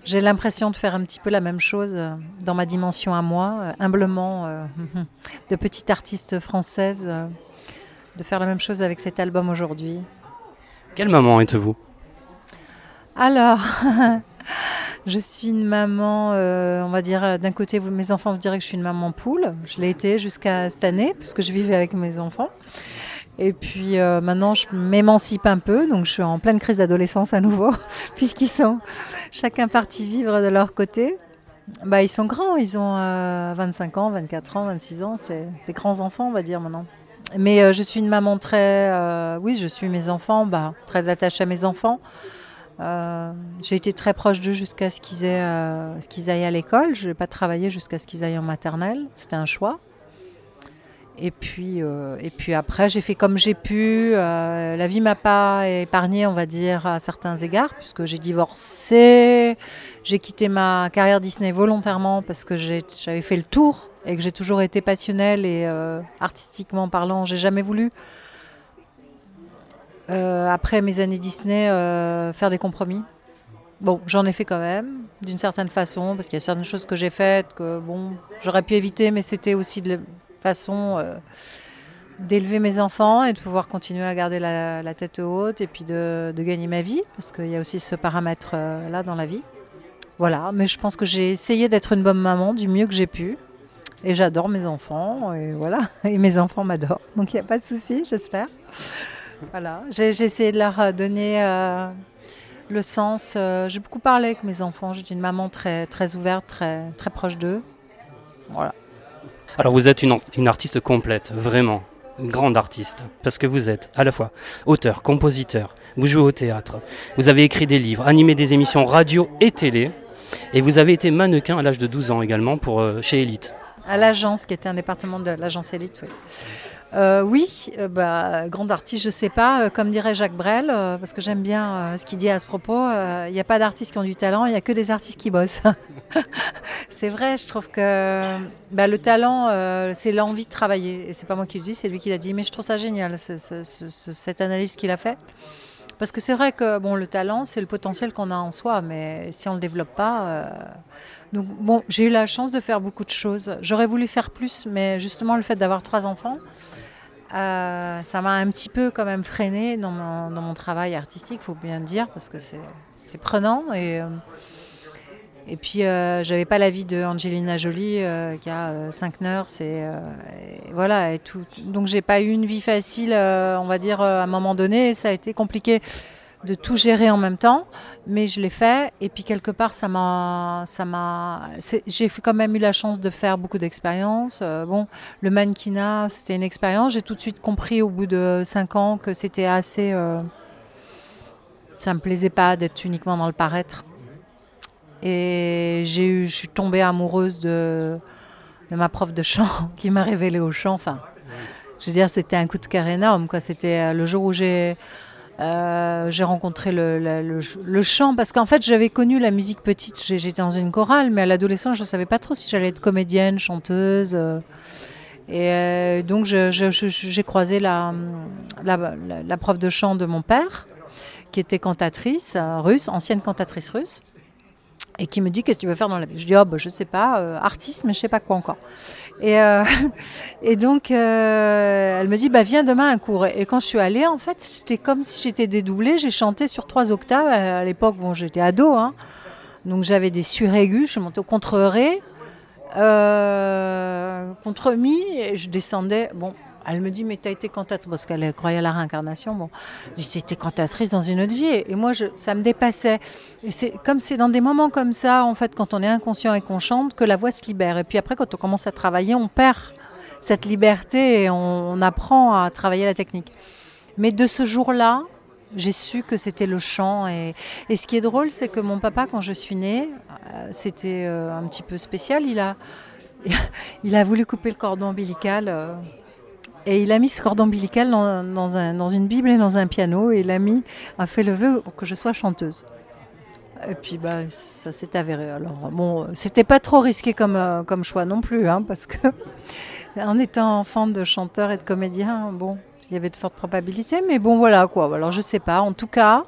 J'ai l'impression de faire un petit peu la même chose dans ma dimension à moi, humblement, euh, *laughs* de petite artiste française, euh, de faire la même chose avec cet album aujourd'hui. Quelle maman êtes-vous? Alors, *laughs* je suis une maman, euh, on va dire, euh, d'un côté, mes enfants vous diraient que je suis une maman poule. Je l'ai été jusqu'à cette année, puisque je vivais avec mes enfants. Et puis euh, maintenant, je m'émancipe un peu, donc je suis en pleine crise d'adolescence à nouveau, *laughs* puisqu'ils sont chacun partis vivre de leur côté. Bah, ils sont grands, ils ont euh, 25 ans, 24 ans, 26 ans, c'est des grands enfants, on va dire maintenant. Mais je suis une maman très, oui, je suis mes enfants, bah, très attachée à mes enfants. Euh, j'ai été très proche d'eux jusqu'à ce qu'ils euh, qu'ils aillent à l'école. Je n'ai pas travaillé jusqu'à ce qu'ils aillent en maternelle. C'était un choix. Et puis, euh, et puis après, j'ai fait comme j'ai pu. Euh, la vie m'a pas épargné, on va dire, à certains égards, puisque j'ai divorcé. J'ai quitté ma carrière Disney volontairement parce que j'avais fait le tour et que j'ai toujours été passionnelle et artistiquement parlant, j'ai jamais voulu après mes années Disney, euh, faire des compromis. Bon, j'en ai fait quand même, d'une certaine façon, parce qu'il y a certaines choses que j'ai faites que bon, j'aurais pu éviter, mais c'était aussi de la façon euh, d'élever mes enfants et de pouvoir continuer à garder la, tête haute et puis de gagner ma vie, parce qu'il y a aussi ce paramètre-là dans la vie. Voilà, mais je pense que j'ai essayé d'être une bonne maman du mieux que j'ai pu. Et j'adore mes enfants, et voilà. *laughs* Et mes enfants m'adorent. Donc il n'y a pas de souci, j'espère. Voilà, j'ai essayé de leur euh, donner euh, le sens. euh, j'ai beaucoup parlé avec mes enfants. J'ai une maman très, très ouverte, très, très proche d'eux. Voilà. Alors vous êtes une, une artiste complète, vraiment, grande artiste, parce que vous êtes à la fois auteur, compositeur, vous jouez au théâtre, vous avez écrit des livres, animé des émissions radio et télé, et vous avez été mannequin à l'âge de 12 ans également pour, euh, chez Elite. À l'agence, qui était un département de l'agence Élite, oui. Euh, oui, euh, bah, grande artiste, je sais pas, euh, comme dirait Jacques Brel, euh, parce que j'aime bien euh, ce qu'il dit à ce propos, il n'y a pas d'artistes qui ont du talent, il n'y a que des artistes qui bossent. *laughs* c'est vrai, je trouve que bah, le talent, c'est l'envie de travailler. Et c'est pas moi qui le dis, c'est lui qui l'a dit, mais je trouve ça génial, ce- ce- ce- ce- cette analyse qu'il a fait. Parce que c'est vrai que bon, le talent, c'est le potentiel qu'on a en soi, mais si on ne le développe pas. euh, Donc, bon, j'ai eu la chance de faire beaucoup de choses. J'aurais voulu faire plus, mais justement, le fait d'avoir trois enfants, euh, ça m'a un petit peu quand même freiné dans mon, dans mon travail artistique, faut bien le dire, parce que c'est c'est prenant. Et, euh, et puis, euh, j'avais pas la vie de Angelina Jolie, euh, qui a euh, cinq nurses, et, euh, et voilà, et. Donc, j'ai pas eu une vie facile, on va dire, à un moment donné. Ça a été compliqué de tout gérer en même temps, mais je l'ai fait. Et puis quelque part, ça m'a, j'ai quand même eu la chance de faire beaucoup d'expériences. Bon, le mannequinat, c'était une expérience. J'ai tout de suite compris au bout de cinq ans que c'était assez. euh, ça me plaisait pas d'être uniquement dans le paraître. Et j'ai je suis tombée amoureuse de, ma prof de chant *laughs* qui m'a révélée au chant. Enfin, je veux dire, c'était un coup de cœur énorme. C'était euh, le jour où j'ai euh, rencontré le, chant parce qu'en fait j'avais connu la musique petite, j'étais dans une chorale, mais à l'adolescence je ne savais pas trop si j'allais être comédienne, chanteuse. euh, et donc j'ai croisé la, la, prof de chant de mon père, qui était cantatrice russe, ancienne cantatrice russe. Et qui me dit qu'est-ce que tu veux faire dans la vie? Je dis oh bah, je sais pas, euh, artiste, mais je sais pas quoi encore. Et, euh, *laughs* et donc euh, elle me dit bah viens demain à un cours. Et quand je suis allée en fait c'était comme si j'étais dédoublée. J'ai chanté sur trois octaves à l'époque. Bon j'étais ado, hein, donc j'avais des suraigus. Je suis montée au contre ré, contre mi, et je descendais. Bon. Elle me dit, mais tu as été cantatrice, parce qu'elle croyait à la réincarnation. Bon, j'ai été cantatrice dans une autre vie. Et moi, ça me dépassait. C'est comme c'est dans des moments comme ça, en fait, quand on est inconscient et qu'on chante, que la voix se libère. Et puis après, quand on commence à travailler, on perd cette liberté et on, apprend à travailler la technique. Mais de ce jour-là, j'ai su que c'était le chant. Et, et ce qui est drôle, c'est que mon papa, quand je suis née, euh, c'était euh, un petit peu spécial. Il a, *laughs* il a voulu couper le cordon ombilical. Et il a mis ce cordon ombilical dans, dans un- dans une Bible et dans un piano. Et il a, fait le vœu pour que je sois chanteuse. Et puis bah, ça s'est avéré. Alors bon, c'était pas trop risqué comme, euh, choix non plus, hein, parce que *laughs* en étant enfant de chanteur et de comédien, bon, il y avait de fortes probabilités, mais bon voilà quoi. Alors je sais pas. En tout cas,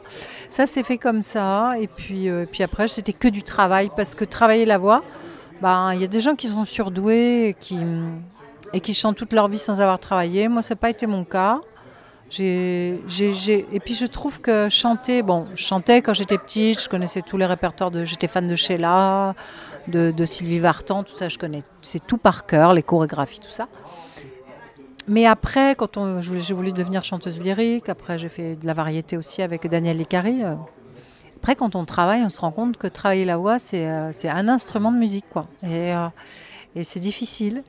ça s'est fait comme ça. Et puis, euh, puis après, c'était que du travail, parce que travailler la voix, ben, il y a des gens qui sont surdoués et qui, et qui chantent toute leur vie sans avoir travaillé. Moi, ça n'a pas été mon cas. Et puis je trouve que chanter, bon, je chantais quand j'étais petite, je connaissais tous les répertoires de, j'étais fan de Sheila, de, Sylvie Vartan, tout ça, je connais, c'est tout par cœur, les chorégraphies, tout ça. Mais après, quand on, j'ai voulu devenir chanteuse lyrique, après j'ai fait de la variété aussi avec Daniel Licari. euh. Après, quand on travaille, on se rend compte que travailler la voix, c'est, euh, un instrument de musique, quoi. Et, euh, et c'est difficile.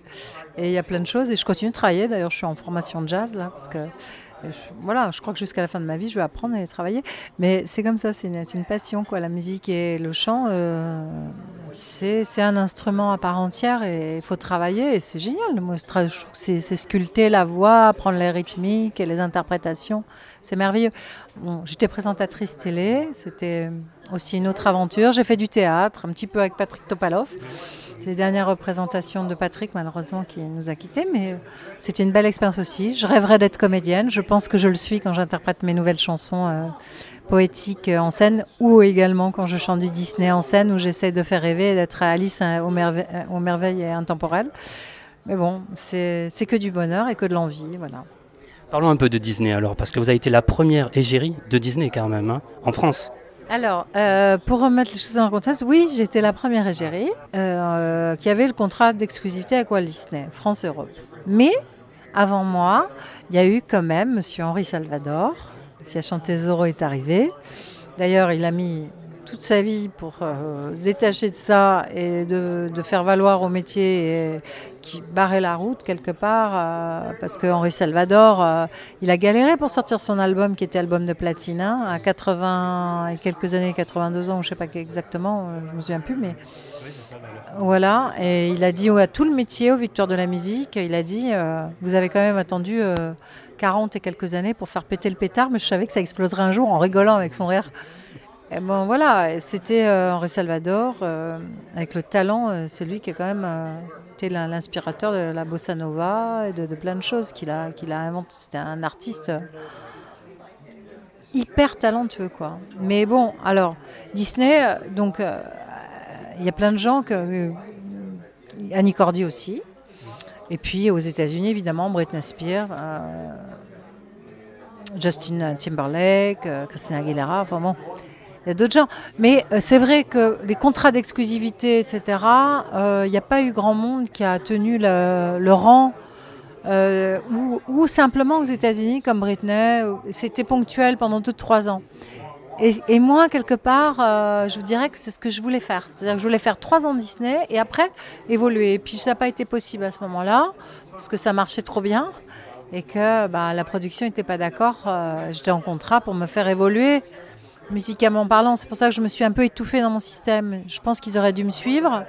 Et il y a plein de choses. Et je continue de travailler. D'ailleurs, je suis en formation de jazz, là, parce que euh, je- voilà, je crois que jusqu'à la fin de ma vie, je vais apprendre et travailler. Mais c'est comme ça, c'est une, passion, quoi. La musique et le chant, euh, c'est un instrument à part entière et il faut travailler. Et c'est génial. Moi, je, trouve que c'est sculpter la voix, apprendre les rythmiques et les interprétations. C'est merveilleux. Bon, J'étais présentatrice télé, c'était aussi une autre aventure. J'ai fait du théâtre, un petit peu avec Patrick Topalov. Les dernières représentations de Patrick, malheureusement, qui nous a quittés, mais euh, c'était une belle expérience aussi. Je rêverais d'être comédienne. Je pense que je le suis quand j'interprète mes nouvelles chansons euh, poétiques euh, en scène, ou également quand je chante du Disney en scène, où j'essaie de faire rêver et d'être Alice euh, aux, merve- merveilles intemporelles. Mais bon, c'est c'est que du bonheur et que de l'envie, voilà. Parlons un peu de Disney alors, parce que vous avez été la première égérie de Disney quand même, hein, en France. Alors, euh, pour remettre les choses dans le contexte, oui, j'étais la première égérie euh, qui avait le contrat d'exclusivité avec Walt Disney, France-Europe. Mais avant moi, il y a eu quand même Monsieur Henri Salvador, qui a chanté Zorro est arrivé. D'ailleurs, il a mis toute sa vie pour euh, se détacher de ça et de, de faire valoir au métier et qui barrait la route quelque part euh, parce que Henri Salvador euh, il a galéré pour sortir son album qui était album de platine hein, à 80 et quelques années 82 ans je sais pas exactement je me souviens plus mais voilà. Et il a dit à tout le métier aux victoires de la musique il a dit vous avez quand même attendu euh, 40 et quelques années pour faire péter le pétard mais je savais que ça exploserait un jour en rigolant avec son rire et bon voilà, c'était euh, Henri Salvador, euh, avec le talent, euh, c'est lui qui a quand même euh, été l'in- l'inspirateur de la bossa nova et de, plein de choses qu'il a, qu'il inventé. C'était un artiste euh, hyper talentueux, quoi. Mais bon, alors, Disney, euh, donc, euh, il y a plein de gens, que, euh, Annie Cordy aussi, et puis aux États-Unis, évidemment, Britney Spears, euh, Justin Timberlake, euh, Christina Aguilera, enfin bon. Il y a d'autres gens. Mais euh, c'est vrai que les contrats d'exclusivité, etc., euh, il n'y a pas eu grand monde qui a tenu le, rang. euh, ou, simplement aux États-Unis, comme Britney, c'était ponctuel pendant 2-3 ans. Et, moi, quelque part, je vous dirais que c'est ce que je voulais faire. C'est-à-dire que je voulais faire 3 ans Disney et après évoluer. Et puis ça n'a pas été possible à ce moment-là, parce que ça marchait trop bien et que bah, la production n'était pas d'accord. J'étais en contrat pour me faire évoluer musicalement parlant. C'est pour ça que je me suis un peu étouffée dans mon système. Je pense qu'ils auraient dû me suivre.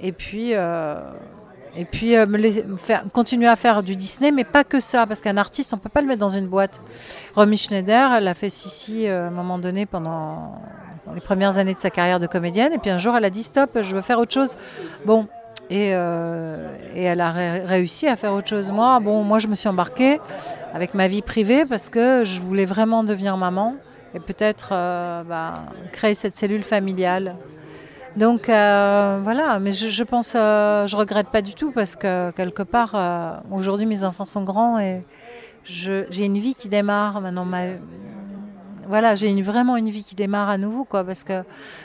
Et puis, euh, et puis euh, me faire, continuer à faire du Disney, mais pas que ça, parce qu'un artiste, on peut pas le mettre dans une boîte. Romy Schneider, elle a fait Sissi euh, à un moment donné pendant les premières années de sa carrière de comédienne, et puis un jour, elle a dit stop, je veux faire autre chose. Bon. Et, elle a ré- réussi à faire autre chose. Moi, bon, moi, je me suis embarquée avec ma vie privée parce que je voulais vraiment devenir maman et peut-être euh, bah, créer cette cellule familiale. Donc euh, voilà, mais je, pense, euh, je regrette pas du tout parce que quelque part, euh, aujourd'hui mes enfants sont grands et j'ai une vie qui démarre maintenant. Ma, voilà, j'ai vraiment une vie qui démarre à nouveau, quoi, parce que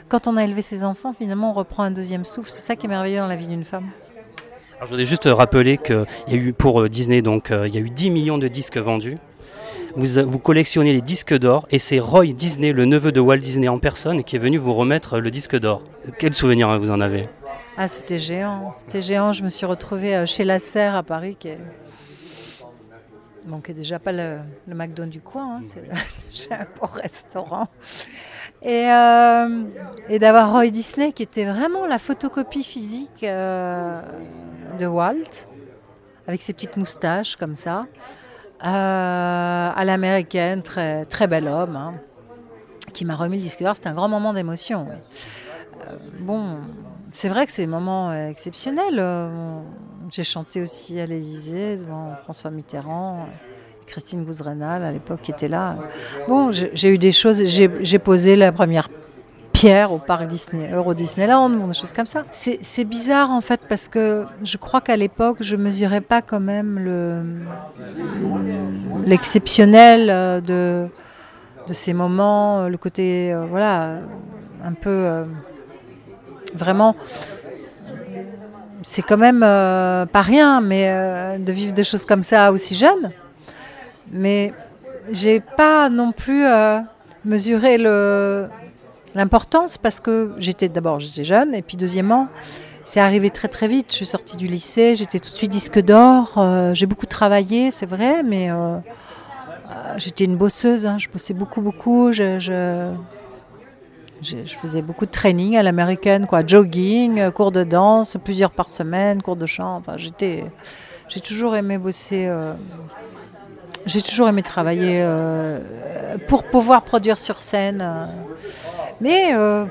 quand on a élevé ses enfants, finalement, on reprend un deuxième souffle. C'est ça qui est merveilleux dans la vie d'une femme. Alors, je voudrais juste rappeler qu'il y a eu pour Disney, donc il y a eu 10 millions de disques vendus. Vous, vous collectionnez les disques d'or et c'est Roy Disney, le neveu de Walt Disney en personne, qui est venu vous remettre le disque d'or. Quel souvenir vous en avez? Ah, c'était géant. C'était géant. Je me suis retrouvée euh, chez La Serre à Paris, qui est, bon, déjà pas le, le McDo du coin. hein, c'est *laughs* un beau restaurant. Et, euh, d'avoir Roy Disney, qui était vraiment la photocopie physique euh, de Walt, avec ses petites moustaches comme ça, euh, à l'américaine, très, très bel homme, hein, qui m'a remis le disque d'or. C'était un grand moment d'émotion. Euh, bon, c'est vrai que c'est un moment euh, exceptionnel. euh, J'ai chanté aussi à l'Élysée devant François Mitterrand, Christine Gouzrenal à l'époque qui était là. Bon, j'ai eu des choses. J'ai posé la première pierre au parc Disney, Euro Disneyland, des choses comme ça. C'est bizarre en fait parce que je crois qu'à l'époque je mesurais pas quand même le l'exceptionnel euh, de de ces moments, euh, le côté euh, voilà un peu vraiment c'est quand même pas rien, mais de vivre des choses comme ça aussi jeune. Mais j'ai pas non plus mesuré le l'importance parce que j'étais d'abord j'étais jeune et puis deuxièmement c'est arrivé très très vite. Je suis sortie du lycée, j'étais tout de suite disque d'or. euh, j'ai beaucoup travaillé, c'est vrai, mais euh, euh, j'étais une bosseuse. hein, je bossais beaucoup beaucoup. Je, je, faisais beaucoup de training à l'américaine, quoi, jogging, cours de danse, plusieurs par semaine, cours de chant. Enfin, j'étais, j'ai toujours aimé bosser. j'ai toujours aimé travailler pour pouvoir produire sur scène. Mais euh,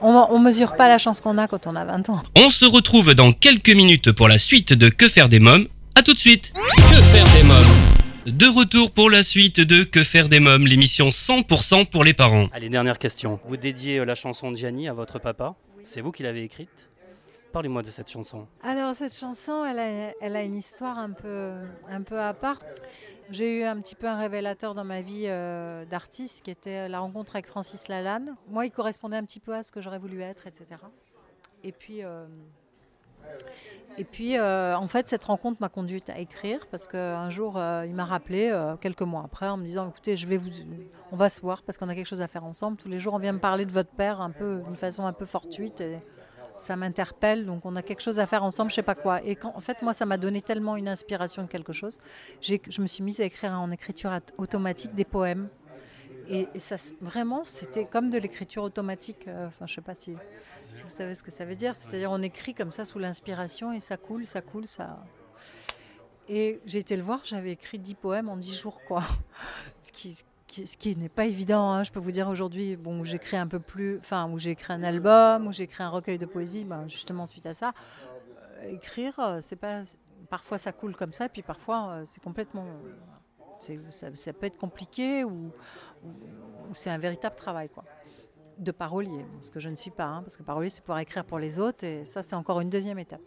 on ne mesure pas la chance qu'on a quand on a 20 ans. On se retrouve dans quelques minutes pour la suite de Que faire des mômes. À tout de suite. Que faire des mômes De retour pour la suite de Que faire des mômes, l'émission 100% pour les parents. Allez, dernière question. Vous dédiez euh, la chanson de Gianni à votre papa. C'est vous qui l'avez écrite. Parlez-moi de cette chanson. Alors cette chanson, elle a, elle a une histoire un peu, un peu à part. J'ai eu un petit peu un révélateur dans ma vie euh, d'artiste qui était la rencontre avec Francis Lalanne. Moi, il correspondait un petit peu à ce que j'aurais voulu être, etc. Et puis, euh, et puis euh, en fait, cette rencontre m'a conduite à écrire parce qu'un jour, il m'a rappelé, quelques mois après, en me disant écoutez, je vais vous, on va se voir parce qu'on a quelque chose à faire ensemble. Tous les jours, on vient me parler de votre père un peu, d'une façon un peu fortuite. Ça m'interpelle, donc on a quelque chose à faire ensemble, je sais pas quoi. Et en fait, moi, ça m'a donné tellement une inspiration de quelque chose, je me suis mise à écrire en écriture at- automatique des poèmes. Et, ça, vraiment, c'était comme de l'écriture automatique. euh, Enfin, je sais pas si, si vous savez ce que ça veut dire. C'est-à-dire, on écrit comme ça sous l'inspiration et ça coule, ça coule, ça. Et j'ai été le voir, j'avais écrit 10 poèmes en 10 jours, quoi. *laughs* Ce qui, qui- ce qui n'est pas évident, hein, je peux vous dire aujourd'hui, bon, où j'écris un peu plus, enfin, où j'ai écrit un album, où j'ai écrit un recueil de poésie, ben, justement suite à ça, euh, écrire, euh, c'est pas, parfois ça coule comme ça, puis parfois euh, c'est complètement, ça, ça peut être compliqué ou, ou- ou c'est un véritable travail, quoi, de parolier, ce que je ne suis pas, hein, parce que parolier c'est pouvoir écrire pour les autres, et ça c'est encore une deuxième étape.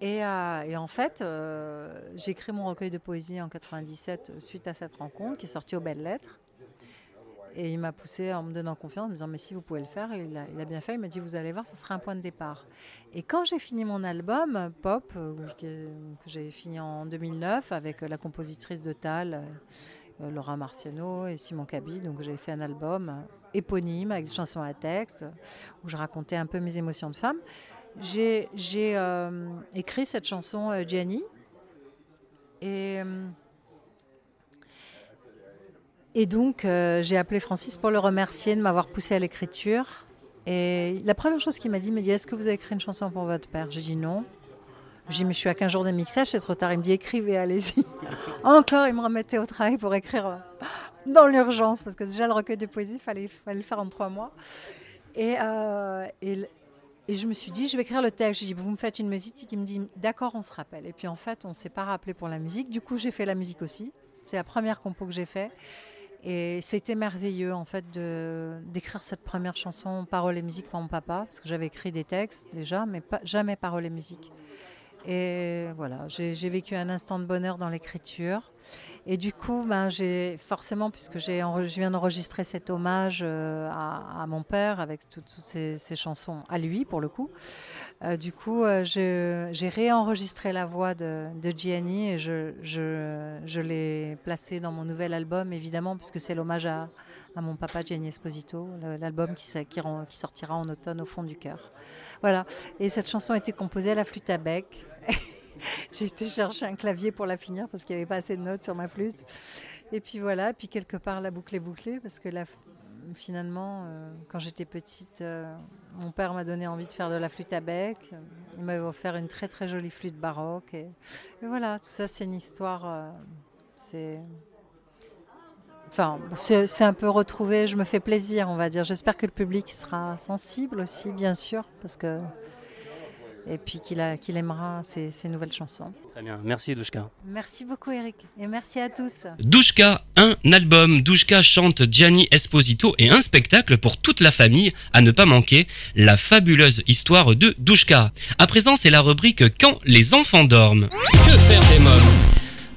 Et, euh, et en fait, euh, j'ai écrit mon recueil de poésie en 97 euh, suite à cette rencontre qui est sorti aux Belles Lettres. Et il m'a poussé en me donnant confiance, en me disant Mais si vous pouvez le faire, il a, bien fait. Il m'a dit Vous allez voir, ce sera un point de départ. Et quand j'ai fini mon album, Pop, euh, que, j'ai fini en 2009 avec la compositrice de Tal, Laura Marciano et Simon Cabi, donc j'ai fait un album éponyme avec des chansons à texte où je racontais un peu mes émotions de femme. J'ai euh, écrit cette chanson euh, Gianni. Et, euh, et donc, euh, j'ai appelé Francis pour le remercier de m'avoir poussé à l'écriture. Et la première chose qu'il m'a dit, il m'a dit Est-ce que vous avez écrit une chanson pour votre père? J'ai dit non. J'ai dit Mais je suis à 15 jours de mixage, c'est trop tard. Il me dit Écrivez, allez-y. *laughs* Encore, il me remettait au travail pour écrire dans l'urgence, parce que déjà, le recueil de poésie, il fallait, le faire en trois mois. Et, et je me suis dit, je vais écrire le texte. J'ai dit, vous me faites une musique. Il me dit, d'accord, on se rappelle. Et puis en fait, on ne s'est pas rappelé pour la musique. Du coup, j'ai fait la musique aussi. C'est la première compo que j'ai fait. Et c'était merveilleux en fait d'écrire cette première chanson paroles et musique pour mon papa, parce que j'avais écrit des textes déjà, mais jamais paroles et musique. Et voilà, j'ai vécu un instant de bonheur dans l'écriture. Et du coup, ben, j'ai forcément, puisque j'ai je viens d'enregistrer cet hommage euh, à, mon père avec tout- toutes ces, ces chansons à lui pour le coup, euh, du coup, euh, j'ai réenregistré la voix de, de Gianni et je, l'ai placée dans mon nouvel album, évidemment, puisque c'est l'hommage à, mon papa Gianni Esposito, l'album qui sortira en automne au fond du cœur. Voilà. Et cette chanson a été composée à la flûte à bec. *laughs* *laughs* J'ai été chercher un clavier pour la finir parce qu'il n'y avait pas assez de notes sur ma flûte. Et puis voilà, puis quelque part la boucle est bouclée parce que là, finalement, euh, quand j'étais petite, euh, mon père m'a donné envie de faire de la flûte à bec. Il m'avait offert une très très jolie flûte baroque. Et, voilà, tout ça c'est une histoire. euh, c'est. Enfin, c'est un peu retrouvé, je me fais plaisir, on va dire. J'espère que le public sera sensible aussi, bien sûr, parce que. Et puis qu'il a- qu'il aimera ces, ces nouvelles chansons. Très bien, merci Douchka. Merci beaucoup, Eric, et merci à tous. Douchka, un album. Douchka chante Gianni Esposito et un spectacle pour toute la famille à ne pas manquer. La fabuleuse histoire de Douchka. À présent, c'est la rubrique Quand les enfants dorment. Que faire des mômes?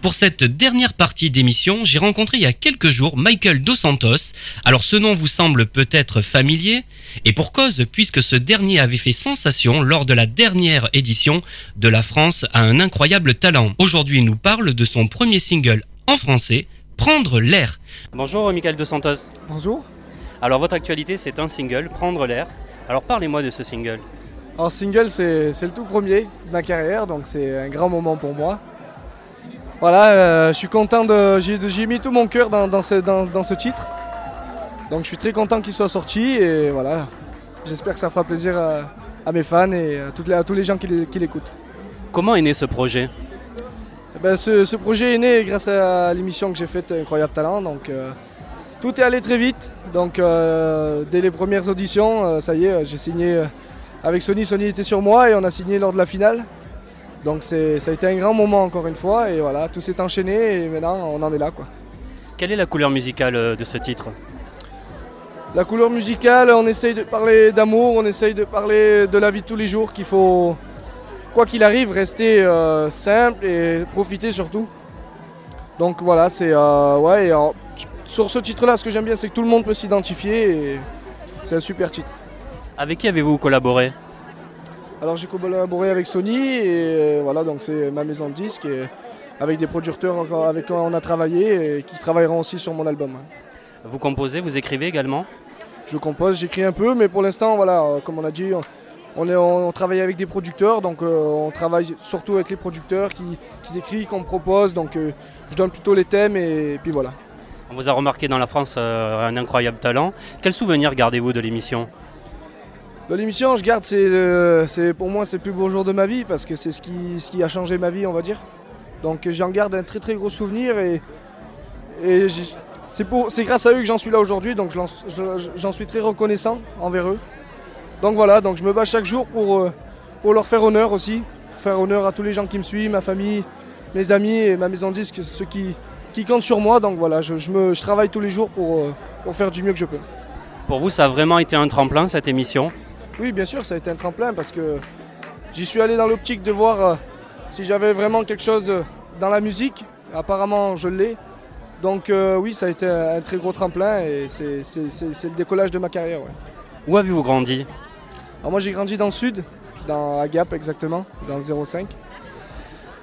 Pour cette dernière partie d'émission, j'ai rencontré il y a quelques jours Michael Dos Santos. Alors ce nom vous semble peut-être familier, et pour cause, puisque ce dernier avait fait sensation lors de la dernière édition de La France a un incroyable talent. Aujourd'hui, il nous parle de son premier single en français, Prendre l'air. Bonjour Michael Dos Santos. Bonjour. Alors votre actualité c'est un single, Prendre l'air. Alors parlez-moi de ce single. Alors single c'est c'est le tout premier de ma carrière donc c'est un grand moment pour moi. Voilà, euh, je suis content de. J'ai mis tout mon cœur dans, dans ce, dans- dans ce titre. Donc je suis très content qu'il soit sorti et voilà. J'espère que ça fera plaisir à, à mes fans et à, toutes les- à tous les gens qui l'é- qui l'écoutent. Comment est né ce projet? Eh ben, ce, ce projet est né grâce à l'émission que j'ai faite Incroyable Talent. Donc, euh, tout est allé très vite. Donc, euh, dès les premières auditions, ça y est, j'ai signé avec Sony. Sony était sur moi et on a signé lors de la finale. Donc, ça a été un grand moment encore une fois. Et voilà, tout s'est enchaîné et maintenant on en est là. Quoi. Quelle est la couleur musicale euh, de ce titre? La couleur musicale, on essaye de parler d'amour, on essaye de parler de la vie de tous les jours, qu'il faut, quoi qu'il arrive, rester euh, simple et profiter surtout. Donc voilà, c'est euh, ouais. et en- sur ce titre-là, ce que j'aime bien, c'est que tout le monde peut s'identifier et c'est un super titre. Avec qui avez-vous collaboré? Alors j'ai collaboré avec Sony et euh, voilà, donc c'est ma maison de disques et avec des producteurs avec qui on a travaillé et qui travailleront aussi sur mon album. Vous composez, vous écrivez également? Je compose, j'écris un peu, mais pour l'instant, voilà, euh, comme on a dit, on, on est, on travaille avec des producteurs, donc euh, on travaille surtout avec les producteurs qui, qui écrivent, qu'on me propose, donc euh, je donne plutôt les thèmes et, puis voilà. On vous a remarqué dans la France euh, un incroyable talent. Quel souvenir gardez-vous de l'émission? De l'émission, je garde, le- c'est pour moi, c'est le plus beau jour de ma vie parce que c'est ce qui, ce qui a changé ma vie, on va dire. Donc euh, j'en garde un très très gros souvenir et, et c'est, grâce à eux que j'en suis là aujourd'hui, donc j'en suis très reconnaissant envers eux. Donc voilà, donc je me bats chaque jour pour, euh, pour leur faire honneur aussi, faire honneur à tous les gens qui me suivent, ma famille, mes amis et ma maison de disques, ceux qui, qui comptent sur moi. Donc voilà, je, je travaille tous les jours pour, euh, pour faire du mieux que je peux. Pour vous, ça a vraiment été un tremplin cette émission? Oui, bien sûr, ça a été un tremplin parce que j'y suis allé dans l'optique de voir euh, si j'avais vraiment quelque chose dans la musique. Apparemment, je l'ai. Donc euh, oui, ça a été un, un très gros tremplin et c'est c'est- c'est- c'est le décollage de ma carrière. ouais. Où avez-vous grandi? Alors moi, j'ai grandi dans le sud, dans à Gap exactement, dans le 05.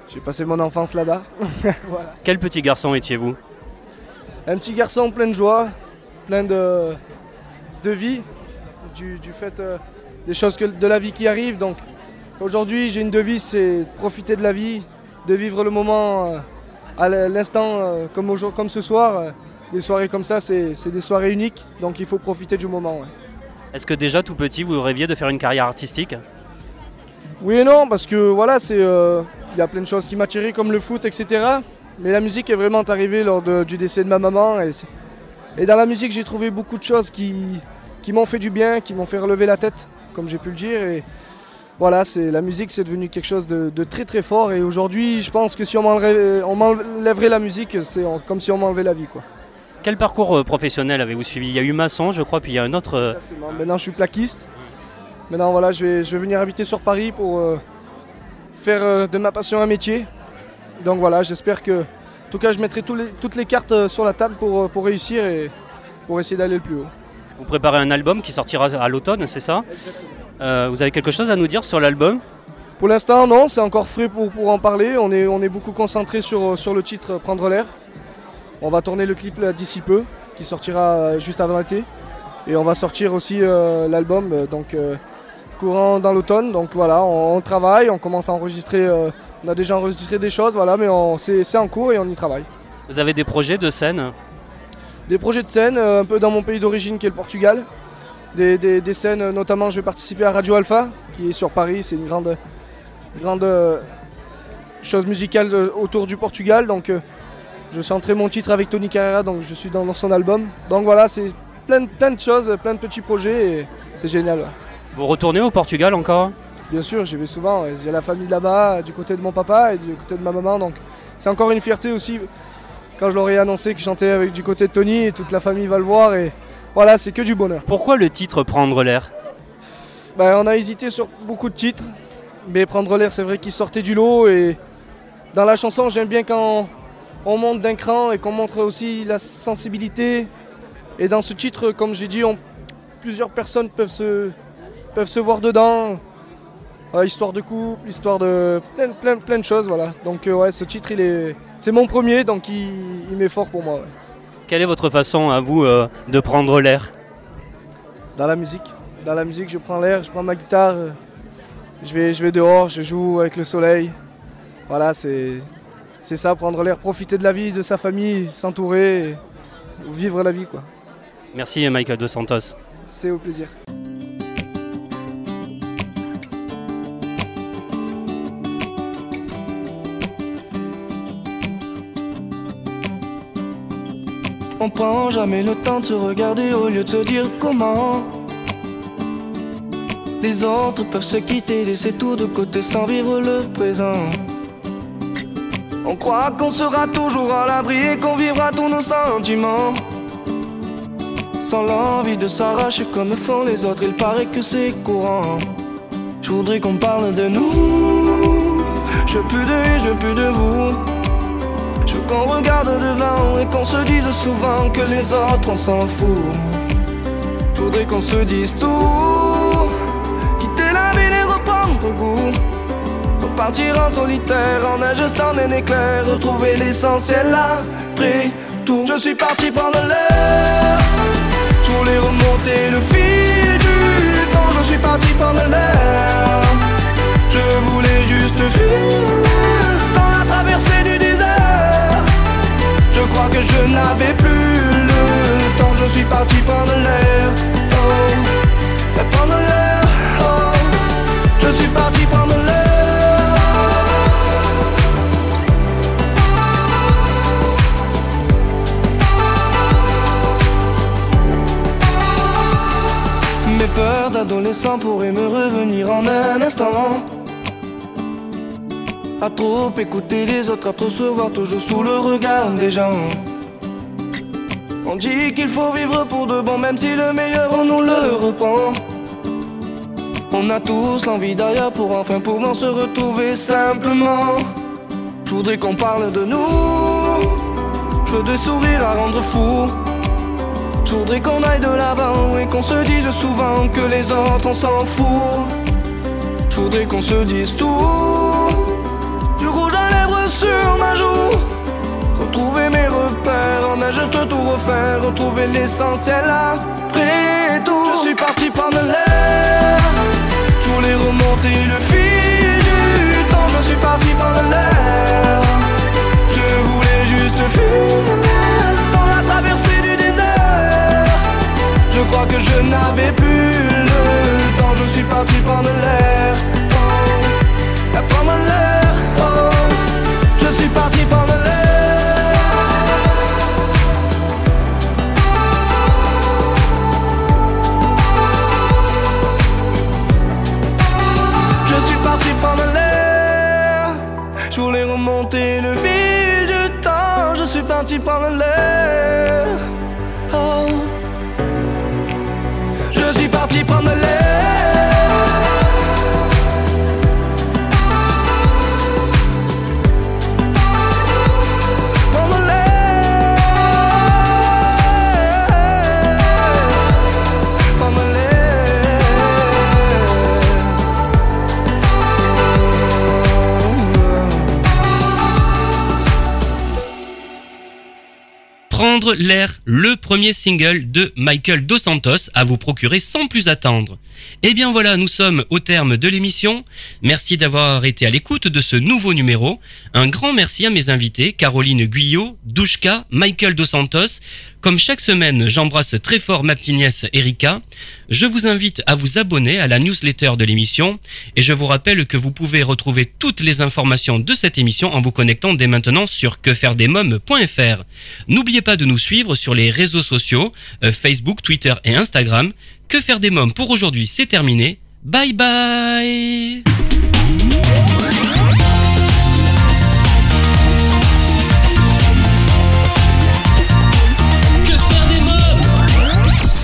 J'ai passé mon enfance là-bas. *laughs* voilà. Quel petit garçon étiez-vous? Un petit garçon plein de joie, plein de, de vie, du, du fait euh, des choses que, de la vie qui arrivent. Donc aujourd'hui, j'ai une devise, c'est de profiter de la vie, de vivre le moment euh, à l'instant euh, comme, comme ce soir. euh, Des soirées comme ça, c'est des soirées uniques, donc il faut profiter du moment. ouais. Est-ce que déjà tout petit, vous rêviez de faire une carrière artistique? Oui et non, parce que voilà, c'est euh, il y a plein de choses qui m'attiraient comme le foot, etc. Mais la musique est vraiment arrivée lors de- du décès de ma maman. Et, dans la musique, j'ai trouvé beaucoup de choses qui, qui m'ont fait du bien, qui m'ont fait relever la tête, comme j'ai pu le dire. Et voilà, c'est la musique, c'est devenu quelque chose de, de très très fort. Et aujourd'hui, je pense que si on m'enlèverait on m'enlèverait la musique, c'est comme si on m'enlevait la vie, quoi. Quel parcours euh, professionnel avez-vous suivi? Il y a eu maçon, je crois, puis il y a un autre. euh, Exactement. Maintenant, je suis plaquiste. Maintenant, voilà, je vais, je vais venir habiter sur Paris pour euh, faire euh, de ma passion un métier. Donc voilà, j'espère que, en tout cas, je mettrai les- toutes les cartes euh, sur la table pour, euh, pour réussir et pour essayer d'aller le plus haut. Vous préparez un album qui sortira à l'automne, c'est ça Euh, Vous avez quelque chose à nous dire sur l'album Pour l'instant, non, c'est encore frais pour, pour en parler. On est, on est beaucoup concentré sur, sur le titre Prendre l'air. On va tourner le clip d'ici peu, qui sortira euh, juste avant l'été. Et on va sortir aussi euh, l'album, donc euh, courant dans l'automne. Donc voilà, on, on travaille, on commence à enregistrer. on a déjà enregistré des choses, voilà, mais c'est en cours et on y travaille. Vous avez des projets de scène Des projets de scène, euh, un peu dans mon pays d'origine qui est le Portugal. Des, des- des scènes, euh, notamment, je vais participer à Radio Alpha, qui est sur Paris. C'est une grande, grande euh, chose musicale autour du Portugal. Donc, je chanterai mon titre avec Tony Carrera, donc je suis dans, son album. Donc voilà, c'est plein, de- plein de choses, plein de petits projets, et c'est génial. ouais. Vous retournez au Portugal encore? Bien sûr, j'y vais souvent. J'ai la famille là-bas, du côté de mon papa et du côté de ma maman. Donc, c'est encore une fierté aussi quand je leur ai annoncé que je chantais avec du côté de Tony et toute la famille va le voir. Et voilà, c'est que du bonheur. Pourquoi le titre Prendre l'air? Ben, on a hésité sur beaucoup de titres, mais prendre l'air, c'est vrai qu'il sortait du lot. Et dans la chanson, j'aime bien quand on monte d'un cran et qu'on montre aussi la sensibilité. Et dans ce titre, comme j'ai dit, on- plusieurs personnes peuvent se, peuvent se voir dedans. Ouais, histoire de couple, histoire de plein, plein, plein de choses, voilà. Donc euh, ouais, ce titre, il est, c'est mon premier, donc il, il met fort pour moi. ouais. Quelle est votre façon à vous euh, de prendre l'air? Dans la musique, dans la musique, je prends l'air, je prends ma guitare, euh, je vais, je vais dehors, je joue avec le soleil. Voilà, c'est, c'est ça, prendre l'air, profiter de la vie, de sa famille, s'entourer, et vivre la vie, quoi. Merci Michael Dos Santos. C'est au plaisir. On prend jamais le temps de se regarder au lieu de se dire comment. Les autres peuvent se quitter, laisser tout de côté sans vivre le présent. On croit qu'on sera toujours à l'abri et qu'on vivra tous nos sentiments. Sans l'envie de s'arracher comme font les autres, il paraît que c'est courant. Je voudrais qu'on parle de nous. Je veux plus de je de vous. Je veux qu'on regarde devant et qu'on se dise souvent que les autres on s'en fout. Je voudrais qu'on se dise tout, quitter la ville et reprendre goût. Repartir en solitaire en ajustant un éclair, retrouver l'essentiel après tout. Je suis parti prendre l'air, je voulais remonter le fil du temps. Je suis parti prendre l'air, je voulais juste fuir l'instant, la traversée du désert. Crois que je n'avais plus le temps, je suis parti prendre l'air. Oh, prendre l'air. Oh, je suis parti prendre l'air. Mes peurs d'adolescent pourraient me revenir en un instant. À trop écouter les autres, à trop se voir toujours sous le regard des gens. On dit qu'il faut vivre pour de bon, même si le meilleur on nous le reprend. On a tous l'envie d'ailleurs pour enfin pouvoir se retrouver simplement. Je voudrais qu'on parle de nous. Je veux des sourires à rendre fou. Je voudrais qu'on aille de l'avant et qu'on se dise souvent que les autres on s'en fout. Je voudrais qu'on se dise tout. Retrouver mes repères, on a juste tout refaire. Retrouver l'essentiel après tout. Je suis parti prendre l'air. Je voulais remonter le fil du temps. Je suis parti prendre l'air. Je voulais juste fuir l'instant, la traversée du désert. Je crois que je n'avais plus le temps. Je suis parti prendre l'air. L'air, le premier single de Michael Dos Santos à vous procurer sans plus attendre. Et bien voilà, nous sommes au terme de l'émission. Merci d'avoir été à l'écoute de ce nouveau numéro. Un grand merci à mes invités, Caroline Guyot, Douchka, Michael Dos Santos. Comme chaque semaine, j'embrasse très fort ma petite nièce Erika. Je vous invite à vous abonner à la newsletter de l'émission et je vous rappelle que vous pouvez retrouver toutes les informations de cette émission en vous connectant dès maintenant sur quefairedesmoms.fr. N'oubliez pas de nous suivre sur les réseaux sociaux, euh, Facebook, Twitter et Instagram. Que faire des mômes pour aujourd'hui, c'est terminé. Bye bye